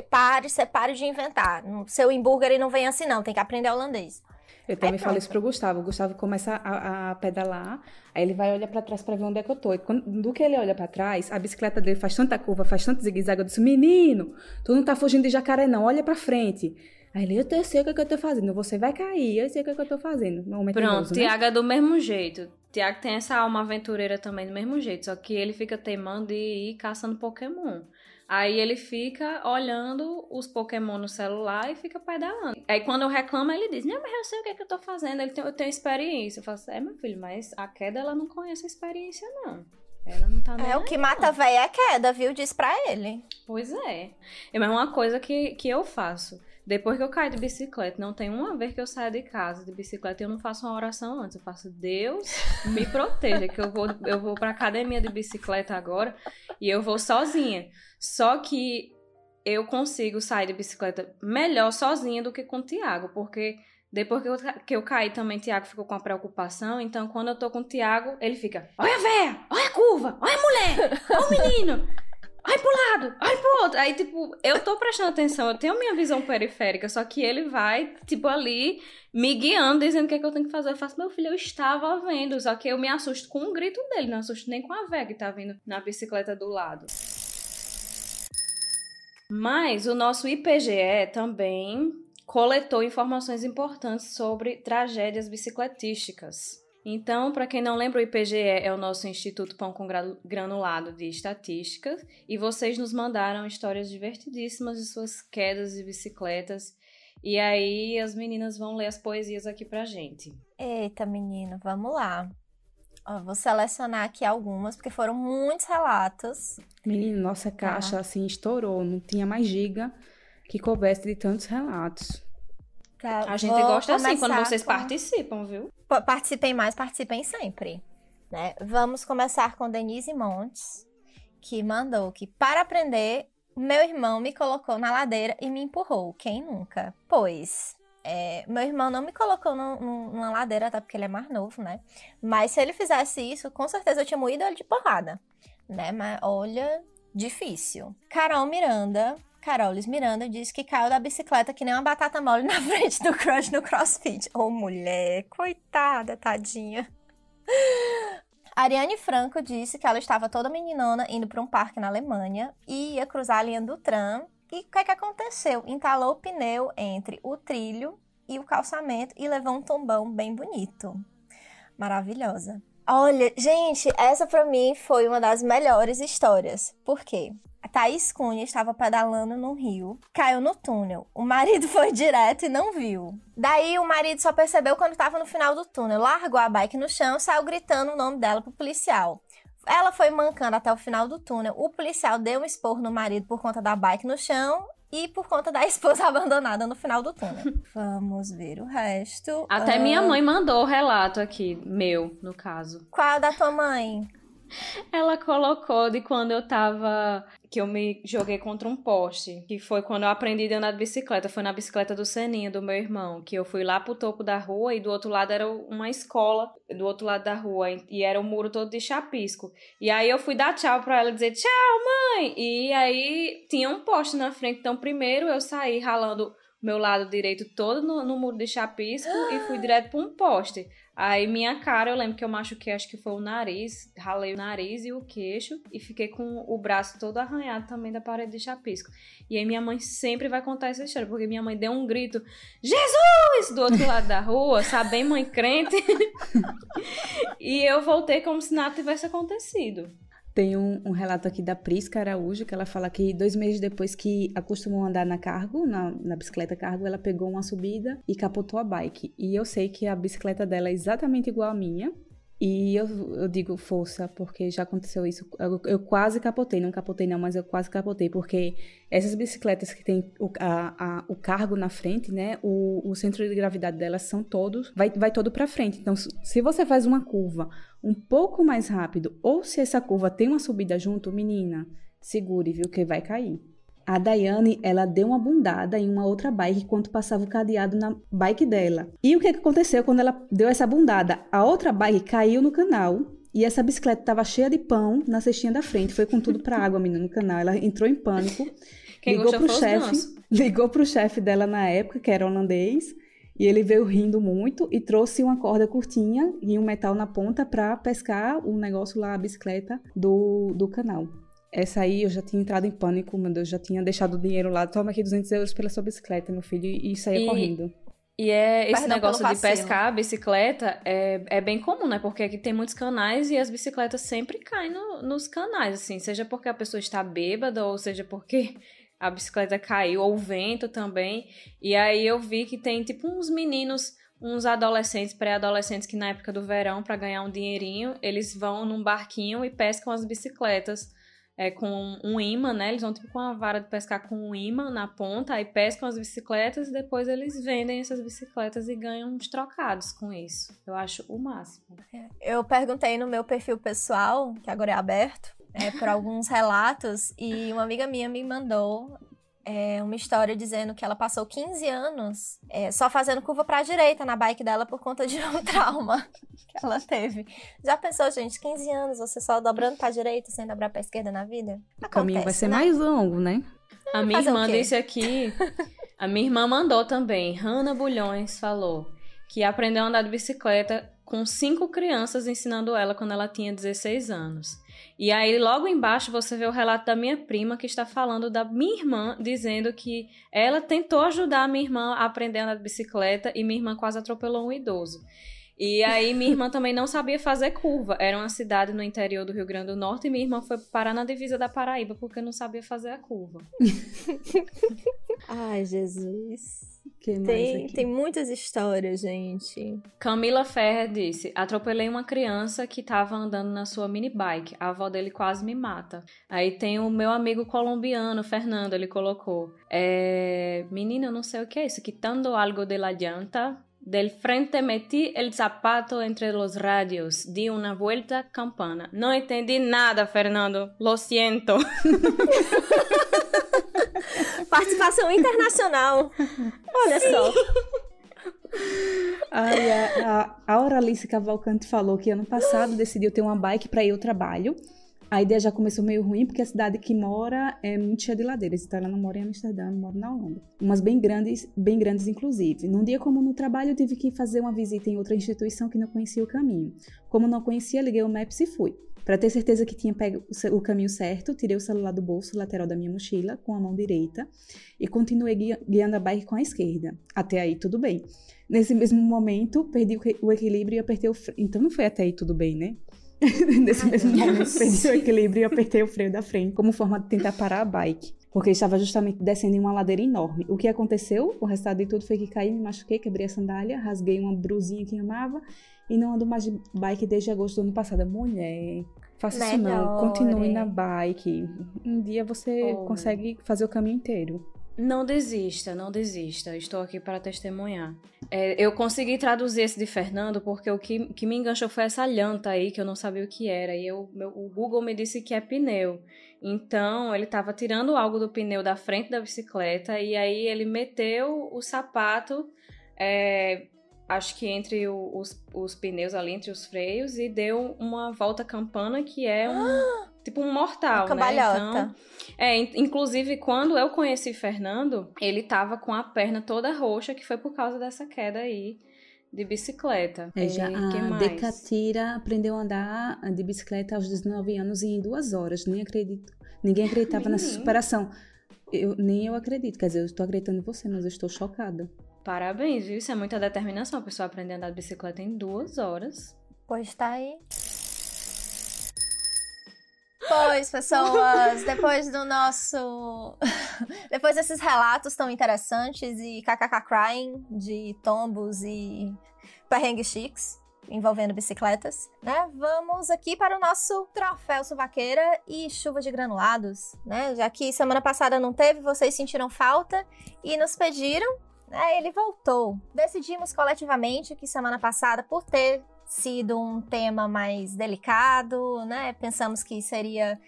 Pare, você pare de inventar. Seu hambúrguer ele não vem assim, não. Tem que aprender holandês. Eu também pronto. falo isso pro Gustavo. O Gustavo começa a, a pedalar, aí ele vai olhar pra trás pra ver onde é que eu tô. E quando, do que ele olha pra trás, a bicicleta dele faz tanta curva, faz tanto zigue-zague. Eu disse, menino, tu não tá fugindo de jacaré não, olha pra frente. Aí ele, eu sei o que, é que eu tô fazendo, você vai cair, eu sei o que, é que eu tô fazendo. Pronto, né? Tiago é do mesmo jeito. Tiago tem essa alma aventureira também do mesmo jeito, só que ele fica teimando de ir caçando Pokémon. Aí ele fica olhando os Pokémon no celular e fica pedalando. Aí quando eu reclamo, ele diz: Não, mas eu sei o que, é que eu tô fazendo. Ele tem, eu tenho experiência. Eu falo assim: É, meu filho, mas a queda ela não conhece a experiência, não. Ela não tá nem É, o que mata a véia é queda, viu? Diz pra ele. Pois é. É mais uma coisa que, que eu faço. Depois que eu caio de bicicleta, não tem uma vez que eu saio de casa de bicicleta e eu não faço uma oração antes. Eu faço, Deus me proteja, que eu vou, eu vou pra academia de bicicleta agora e eu vou sozinha. Só que eu consigo sair de bicicleta melhor sozinha do que com o Tiago, porque depois que eu, que eu caí também, o Tiago ficou com a preocupação. Então, quando eu tô com o Tiago, ele fica: Olha a véia, olha a curva, olha a mulher, olha o menino. Ai pro lado, ai pro outro. Aí, tipo, eu tô prestando atenção, eu tenho minha visão periférica, só que ele vai, tipo, ali me guiando, dizendo o que, é que eu tenho que fazer. Eu faço, meu filho, eu estava vendo, só que eu me assusto com o grito dele, não assusto nem com a véia que tá vindo na bicicleta do lado. Mas o nosso IPGE também coletou informações importantes sobre tragédias bicicletísticas. Então, para quem não lembra, o IPGE é o nosso Instituto Pão com Granulado de Estatística e vocês nos mandaram histórias divertidíssimas de suas quedas de bicicletas. E aí as meninas vão ler as poesias aqui pra gente. Eita, menino, vamos lá. Ó, vou selecionar aqui algumas, porque foram muitos relatos. Menino, nossa caixa ah. assim estourou, não tinha mais giga que coubesse de tantos relatos. Tá, a gente gosta assim quando vocês com... participam, viu? Participem mais, participem sempre. Né? Vamos começar com Denise Montes, que mandou que para aprender, meu irmão me colocou na ladeira e me empurrou. Quem nunca? Pois, é, meu irmão não me colocou no, no, numa ladeira, até porque ele é mais novo, né? Mas se ele fizesse isso, com certeza eu tinha moído ele de porrada, né? Mas olha, difícil. Carol Miranda Carolis Miranda diz que caiu da bicicleta que nem uma batata mole na frente do crush no crossfit. Ô, oh, mulher, coitada, tadinha. Ariane Franco disse que ela estava toda meninona indo para um parque na Alemanha e ia cruzar a linha do tram. E o que, é que aconteceu? Entalou o pneu entre o trilho e o calçamento e levou um tombão bem bonito. Maravilhosa. Olha, gente, essa para mim foi uma das melhores histórias. Por quê? Thaís Cunha estava pedalando no rio, caiu no túnel. O marido foi direto e não viu. Daí o marido só percebeu quando estava no final do túnel, largou a bike no chão e saiu gritando o nome dela pro policial. Ela foi mancando até o final do túnel. O policial deu um esporro no marido por conta da bike no chão e por conta da esposa abandonada no final do túnel. Vamos ver o resto. Até minha mãe mandou o relato aqui, meu, no caso. Qual é da tua mãe? Ela colocou de quando eu tava. Que eu me joguei contra um poste. Que foi quando eu aprendi a andar de bicicleta. Foi na bicicleta do Seninho, do meu irmão. Que eu fui lá pro topo da rua e do outro lado era uma escola. Do outro lado da rua. E era um muro todo de chapisco. E aí eu fui dar tchau pra ela dizer tchau, mãe! E aí tinha um poste na frente. Então primeiro eu saí ralando meu lado direito todo no, no muro de chapisco e fui direto para um poste. Aí minha cara, eu lembro que eu machuquei, acho que foi o nariz, ralei o nariz e o queixo e fiquei com o braço todo arranhado também da parede de chapisco. E aí minha mãe sempre vai contar essa história, porque minha mãe deu um grito, Jesus! Do outro lado da rua, sabe, bem mãe crente. e eu voltei como se nada tivesse acontecido. Tem um, um, relato aqui da Prisca Araújo, que ela fala que dois meses depois que acostumou andar na cargo, na, na, bicicleta cargo, ela pegou uma subida e capotou a bike. E eu sei que a bicicleta dela é exatamente igual à minha. E eu, eu digo força, porque já aconteceu isso. Eu, eu, quase capotei, não capotei não, mas eu quase capotei, porque essas bicicletas que tem o, a, a, o cargo na frente, né, o, o centro de gravidade delas são todos, vai, vai todo para frente. Então, se você faz uma curva um pouco mais rápido, ou se essa curva tem uma subida junto, menina, segure, viu, que vai cair. A Daiane, ela deu uma bundada em uma outra bike enquanto passava o cadeado na bike dela. E o que, aconteceu quando ela deu essa bundada? A outra bike caiu no canal e essa bicicleta estava cheia de pão na cestinha da frente. Foi com tudo para água, menina, no canal. Ela entrou em pânico. Quem ligou pro chefe, ligou pro chefe dela na época, que era holandês, e ele veio rindo muito e trouxe uma corda curtinha e um metal na ponta para pescar o negócio lá, a bicicleta do, do canal. Essa aí eu já tinha entrado em pânico, meu Deus, já tinha deixado o dinheiro lá. Toma aqui 200 euros pela sua bicicleta, meu filho, e saía e, correndo. E é esse Perdão negócio de pescar a bicicleta é, é bem comum, né? Porque aqui tem muitos canais e as bicicletas sempre caem no- nos canais, assim. Seja porque a pessoa está bêbada, ou seja porque a bicicleta caiu, ou o vento também. E aí eu vi que tem, tipo, uns meninos, uns adolescentes, pré-adolescentes, que na época do verão, para ganhar um dinheirinho, eles vão num barquinho e pescam as bicicletas é, com um imã, né? Eles vão tipo com uma vara de pescar com um imã na ponta, aí pescam as bicicletas e depois eles vendem essas bicicletas e ganham uns trocados com isso. Eu acho o máximo. Eu perguntei no meu perfil pessoal, que agora é aberto, é, por alguns relatos, e uma amiga minha me mandou é, uma história dizendo que ela passou 15 anos é, só fazendo curva pra direita na bike dela por conta de um trauma que ela teve. Já pensou, gente, 15 anos você só dobrando pra direita sem dobrar pra esquerda na vida? O caminho vai Acontece, ser né? mais longo, né? A minha irmã disse aqui, a minha irmã mandou também, Hanna Bulhões falou que aprendeu a andar de bicicleta com cinco crianças ensinando ela quando ela tinha 16 anos. E aí, logo embaixo, você vê o relato da minha prima que está falando da minha irmã, dizendo que ela tentou ajudar a minha irmã a aprender a andar de bicicleta e minha irmã quase atropelou um idoso. E aí, minha irmã também não sabia fazer curva. Era uma cidade no interior do Rio Grande do Norte e minha irmã foi parar na divisa da Paraíba porque não sabia fazer a curva. Ai, Jesus. Tem, tem muitas histórias, gente. Camila Ferrer disse: Atropelei uma criança que estava andando na sua mini bike. A avó dele quase me mata. Aí tem o meu amigo colombiano, Fernando, ele colocou: é, Menina, eu não sei o que é isso. Quitando algo de la llanta. Del frente metí el zapato entre los radios. Di una vuelta campana. Não entendi nada, Fernando. Lo siento. Participação internacional. Olha só. Ai, a, a, a Auralice Cavalcante falou que ano passado decidiu ter uma bike para ir ao trabalho. A ideia já começou meio ruim, porque a cidade que mora é muito cheia de ladeiras. Então ela não mora em Amsterdã, ela mora na Holanda. Umas bem grandes, bem grandes inclusive. Num dia como no trabalho, eu tive que fazer uma visita em outra instituição que não conhecia o caminho. Como não conhecia, liguei o Maps e fui. Para ter certeza que tinha pego o caminho certo, tirei o celular do bolso lateral da minha mochila com a mão direita e continuei guia- guiando a bike com a esquerda. Até aí tudo bem. Nesse mesmo momento, perdi o equilíbrio e apertei o freio. Então não foi até aí tudo bem, né? Nesse Ai, mesmo momento, perdi o equilíbrio e apertei o freio da frente, como forma de tentar parar a bike. Porque estava justamente descendo em uma ladeira enorme. O que aconteceu? O resultado de tudo foi que caí, me machuquei, quebrei a sandália, rasguei uma brusinha que amava e não ando mais de bike desde agosto do ano passado. Mulher, faça isso não. Continue na bike. Um dia você Oh. consegue fazer o caminho inteiro. Não desista, não desista. Estou aqui para testemunhar. É, eu consegui traduzir esse de Fernando porque o que, que me enganchou foi essa llanta aí, que eu não sabia o que era. E eu, meu- o Google me disse que é pneu. Então, ele estava tirando algo do pneu da frente da bicicleta e aí ele meteu o sapato, é, acho que entre o- os, os pneus ali, entre os freios, e deu uma volta campana que é um. Tipo um mortal, Uma né? cambalhota. Então, é, in- inclusive quando eu conheci Fernando, ele tava com a perna toda roxa, que foi por causa dessa queda aí de bicicleta. É, já E a que mais? Decatira aprendeu a andar de bicicleta aos 19 anos e em duas horas. Nem acredito. Ninguém acreditava nessa superação. Eu, nem eu acredito. Quer dizer, eu estou acreditando em você, mas eu estou chocada. Parabéns, viu? Isso é muita determinação. A pessoa aprender a andar de bicicleta em duas horas. Pois tá aí. Pois, pessoas, depois do nosso. depois desses relatos tão interessantes e kkk crying de tombos e perrengues chiques envolvendo bicicletas, né? Vamos aqui para o nosso troféu suvaqueira e chuva de granulados, né? Já que semana passada não teve, vocês sentiram falta e nos pediram, Ele voltou. Decidimos coletivamente que semana passada, por ter sido um tema mais delicado, né? Pensamos que seria.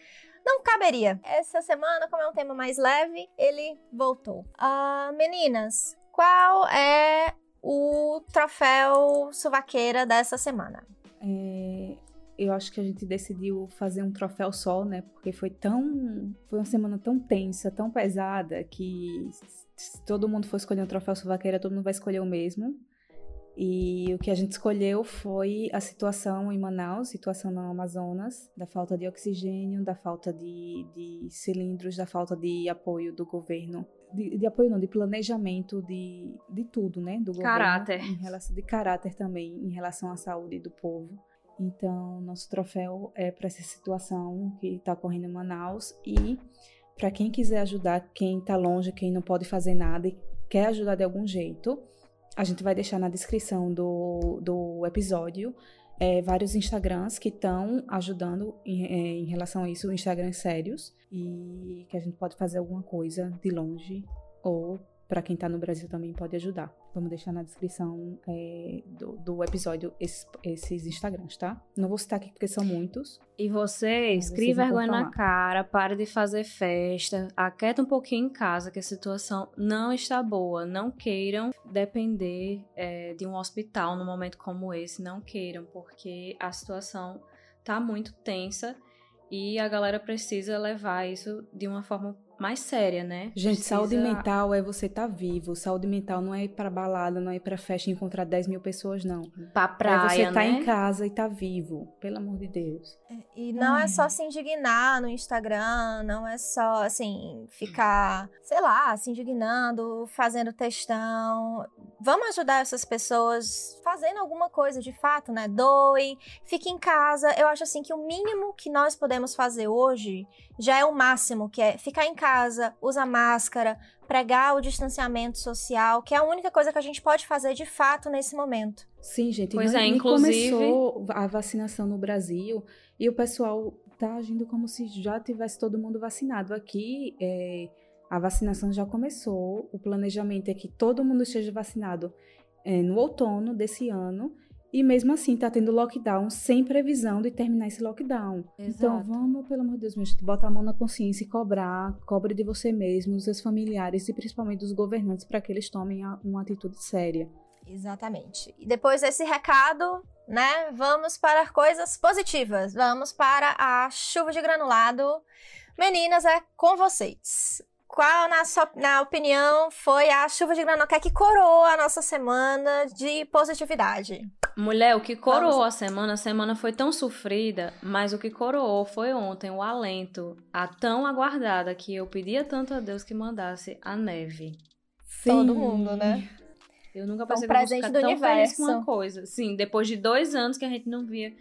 Não caberia. Essa semana, como é um tema mais leve, ele voltou. Ah, meninas, qual é o troféu suvaqueira dessa semana? É, eu acho que a gente decidiu fazer um troféu só, né? Porque foi tão. Foi uma semana tão tensa, tão pesada, que se todo mundo for escolher um troféu suvaqueira, todo mundo vai escolher o mesmo. E o que a gente escolheu foi a situação em Manaus, situação no Amazonas, da falta de oxigênio, da falta de, de cilindros, da falta de apoio do governo de, de, apoio não, de planejamento de, de tudo, né? Do governo. Caráter. Em relação, de caráter também, em relação à saúde do povo. Então, nosso troféu é para essa situação que está ocorrendo em Manaus e para quem quiser ajudar, quem está longe, quem não pode fazer nada e quer ajudar de algum jeito, a gente vai deixar na descrição do, do episódio é, vários Instagrams que estão ajudando em, é, em, relação a isso, Instagrams sérios, e que a gente pode fazer alguma coisa de longe ou para quem está no Brasil também pode ajudar. Vamos deixar na descrição é, do, do, episódio esses, esses, Instagrams, tá? Não vou citar aqui porque são muitos. E vocês, crie vergonha na cara, pare de fazer festa, aquieta um pouquinho em casa que a situação não está boa. Não queiram depender é, de um hospital num momento como esse, não queiram, porque a situação tá muito tensa e a galera precisa levar isso de uma forma mais séria, né? Gente, Precisa... saúde mental é você estar tá vivo. Saúde mental não é ir pra balada, não é ir pra festa e encontrar 10 mil pessoas, não. Pra praia, é você estar tá né? em casa e estar tá vivo, pelo amor de Deus. É, e não Ai. é só se indignar no Instagram, não é só, assim, ficar, sei lá, se indignando, fazendo textão. Vamos ajudar essas pessoas fazendo alguma coisa de fato, né? Doe, fique em casa. Eu acho, assim, que o mínimo que nós podemos fazer hoje já é o máximo, que é ficar em casa, usar máscara, pregar o distanciamento social, que é a única coisa que a gente pode fazer de fato nesse momento. Sim, gente. Pois é, inclusive começou a vacinação no Brasil e o pessoal tá agindo como se já tivesse todo mundo vacinado. Aqui é, a vacinação já começou. O planejamento é que todo mundo esteja vacinado é, no outono desse ano e mesmo assim tá tendo lockdown sem previsão de terminar esse lockdown. Então, Exato. Então vamos, pelo amor de Deus, gente, botar a mão na consciência e cobrar, cobre de você mesmo, dos seus familiares e principalmente dos governantes para que eles tomem uma atitude séria. Exatamente. E depois desse recado, né, vamos para coisas positivas. Vamos para a chuva de granulado. Meninas, é com vocês. Qual, na sua na opinião, foi a chuva de granola que coroou a nossa semana de positividade? Mulher, o que coroou Vamos. a semana, a semana foi tão sofrida, mas o que coroou foi ontem o alento, a tão aguardada que eu pedia tanto a Deus que mandasse a neve. Sim. Todo mundo, né? Eu nunca um que eu ficar tão universo. feliz com uma coisa. Sim, depois de dois anos que a gente não via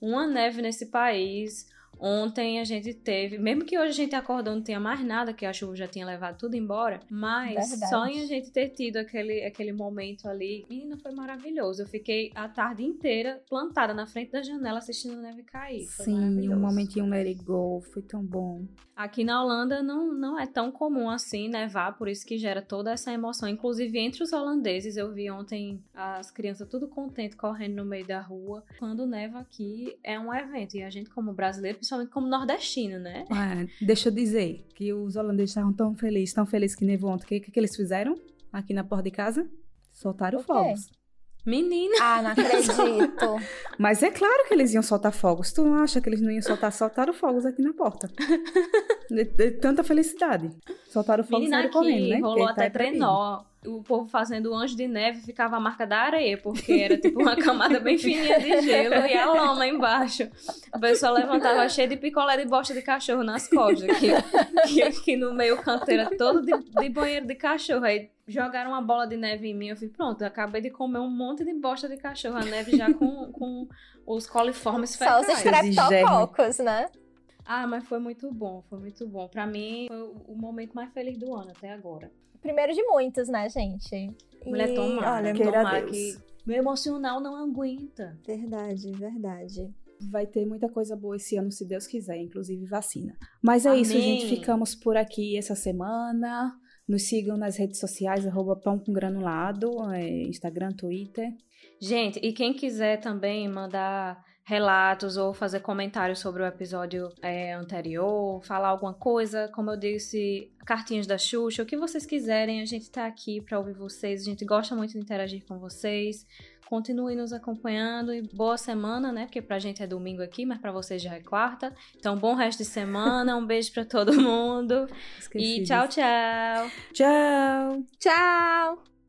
uma neve nesse país, Ontem a gente teve, mesmo que hoje a gente acordou não tenha mais nada, que a chuva já tinha levado tudo embora, mas Verdade. só em a gente ter tido aquele, aquele momento ali, menina, foi maravilhoso. Eu fiquei a tarde inteira plantada na frente da janela assistindo a neve cair. Foi Sim, um momentinho let it go, foi tão bom. Aqui na Holanda não, não é tão comum assim nevar, por isso que gera toda essa emoção. Inclusive entre os holandeses, eu vi ontem as crianças tudo contente correndo no meio da rua. Quando neva aqui é um evento e a gente como brasileiro principalmente como nordestino, né? É, deixa eu dizer que os holandeses estavam tão felizes, tão felizes que nevou ontem. O que, que, que eles fizeram aqui na porta de casa? Soltaram fogos. Menina! Ah, não acredito. Mas é claro que eles iam soltar fogos. Tu não acha que eles não iam soltar? Soltaram fogos aqui na porta. De, de tanta felicidade. Soltaram fogos e saíram correndo, né? rolou Porque até tá trenó o povo fazendo o anjo de neve ficava a marca da areia, porque era tipo uma camada bem fininha de gelo e a lama embaixo. A pessoa levantava cheia de picolé de bosta de cachorro nas costas, que, que aqui no meio canteira todo de, de, banheiro de cachorro. Aí jogaram uma bola de neve em mim, eu falei, pronto, eu acabei de comer um monte de bosta de cachorro, a neve já com, com os coliformes fecais. Só os estreptococos, né? Ah, mas foi muito bom, foi muito bom. Para mim, foi o momento mais feliz do ano até agora primeiro de muitos, né, gente? Mulher, tomara, olha, tomara que meu emocional não aguenta. Verdade, verdade. Vai ter muita coisa boa esse ano, se Deus quiser, inclusive vacina. Mas é Amém. isso, gente. Ficamos por aqui essa semana. Nos sigam nas redes sociais, arroba pão com granulado, é, Instagram, Twitter. Gente, e quem quiser também mandar relatos ou fazer comentários sobre o episódio é, anterior, falar alguma coisa, como eu disse, cartinhas da Xuxa, o que vocês quiserem, a gente está aqui para ouvir vocês, a gente gosta muito de interagir com vocês. Continue nos acompanhando e boa semana, né? Porque pra gente é domingo aqui, mas para vocês já é quarta. Então, bom resto de semana, um beijo para todo mundo. Esqueci e tchau, tchau. Tchau. Tchau.